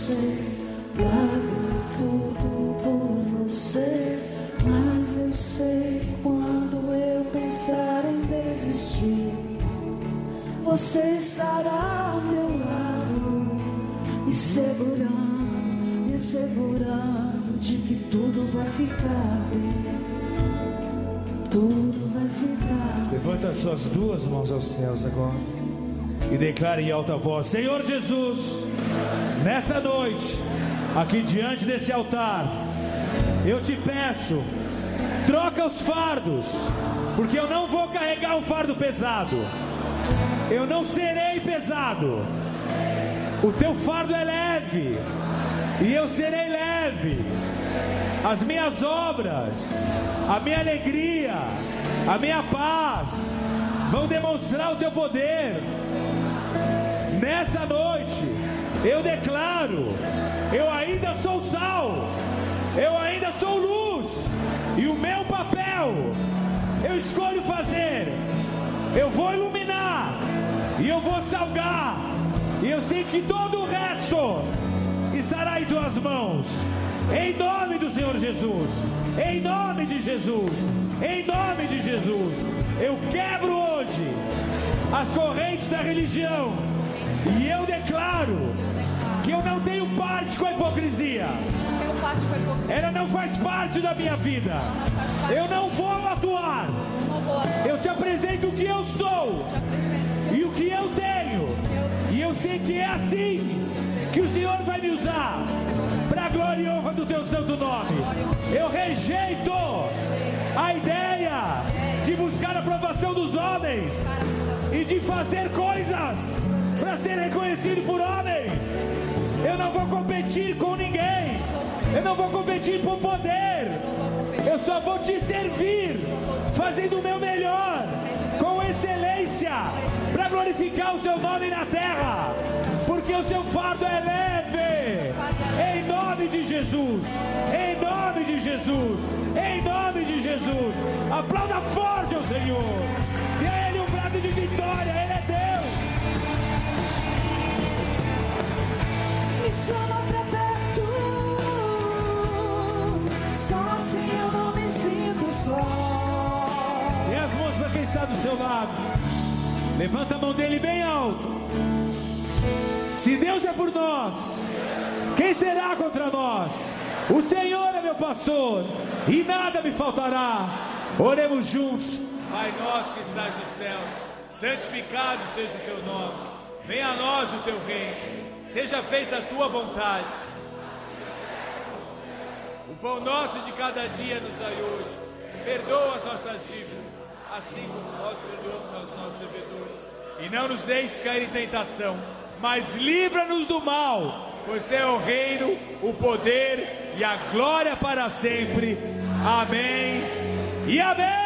você, largo tudo por você. Mas eu sei quando eu pensar em desistir, você estará ao meu lado, me segurando, me segurando de que tudo vai ficar bem. Tudo vai ficar. Bem. Levanta suas duas mãos aos céus agora e declare em alta voz: Senhor Jesus nessa noite, aqui diante desse altar, eu te peço, troca os fardos, porque eu não vou carregar um fardo pesado. Eu não serei pesado. O teu fardo é leve, e eu serei leve. As minhas obras, a minha alegria, a minha paz vão demonstrar o teu poder. Nessa noite, eu declaro: eu ainda sou sal, eu ainda sou luz, e o meu papel eu escolho fazer. Eu vou iluminar e eu vou salgar. E eu sei que todo o resto estará em tuas mãos. Em nome do Senhor Jesus. Em nome de Jesus. Em nome de Jesus. Eu quebro hoje as correntes da religião. E eu declaro que eu não tenho parte com a hipocrisia. Ela não faz parte da minha vida. Eu não vou atuar. Eu te apresento o que eu sou e o que eu tenho. E eu sei que é assim que o Senhor vai me usar para a glória e honra do teu santo nome. Eu rejeito a ideia de buscar a aprovação dos homens e de fazer coisas para ser reconhecido por homens. Eu não vou competir com ninguém. Eu não vou competir por poder. Eu só vou te servir, fazendo o meu melhor, com excelência, para glorificar o seu nome na terra, porque o seu fardo é leve. Em nome de Jesus, em nome de Jesus, em nome de Jesus. Aplauda forte ao Senhor. Dê a Ele um brado de vitória, Levanta a mão dele bem alto. Se Deus é por nós, quem será contra nós? O Senhor é meu pastor e nada me faltará. Oremos juntos. Pai nosso que estás nos céus, santificado seja o teu nome. Venha a nós o teu reino. Seja feita a tua vontade. O pão nosso de cada dia nos dai hoje. Perdoa as nossas dívidas, assim como nós perdoamos aos nossos devedores. E não nos deixes cair em tentação, mas livra-nos do mal, pois é o reino, o poder e a glória para sempre. Amém e amém.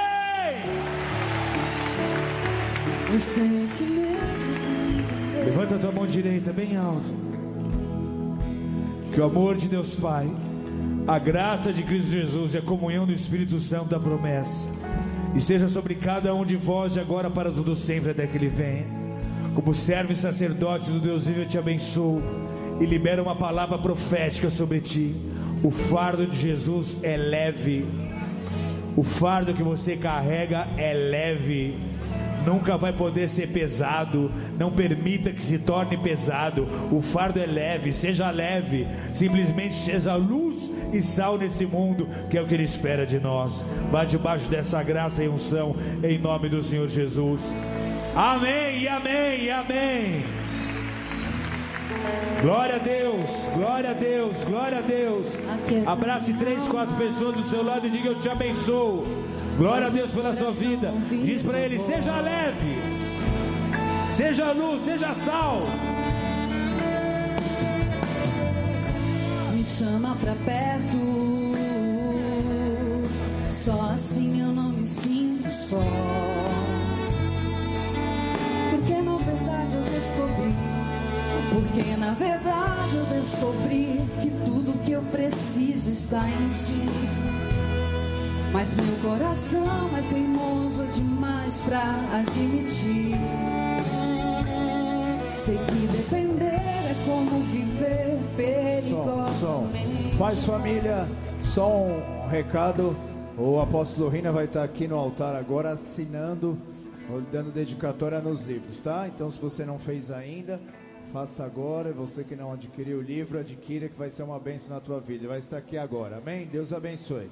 Levanta a tua mão direita bem alto. Que o amor de Deus Pai, a graça de Cristo Jesus e a comunhão do Espírito Santo da promessa esteja sobre cada um de vós de agora para todo sempre até que Ele venha. Como servo e sacerdote do Deus vivo, eu te abençoo e libero uma palavra profética sobre ti. O fardo de Jesus é leve. O fardo que você carrega é leve nunca vai poder ser pesado. Não permita que se torne pesado. O fardo é leve, seja leve. Simplesmente seja luz e sal nesse mundo, que é o que Ele espera de nós. Vá debaixo dessa graça e unção, em nome do Senhor Jesus. Amém amém amém. Glória a Deus, glória a Deus, glória a Deus. Abrace três, quatro pessoas do seu lado e diga: Eu te abençoo. Glória a Deus pela sua vida. Diz para ele: seja leve, seja luz, seja sal. Me chama pra perto. Só assim eu não me sinto só. Porque na verdade eu descobri. Porque na verdade eu descobri que tudo que eu preciso está em ti. Mas meu coração é teimoso demais pra admitir. Sei que depender é como viver Som, som. perigosamente. Paz, família, só um recado. O apóstolo Rina vai estar aqui no altar agora assinando dando dedicatória nos livros, tá? Então, se você não fez ainda, faça agora. Você que não adquiriu o livro, adquira que vai ser uma bênção na tua vida. Vai estar aqui agora. Amém? Deus abençoe.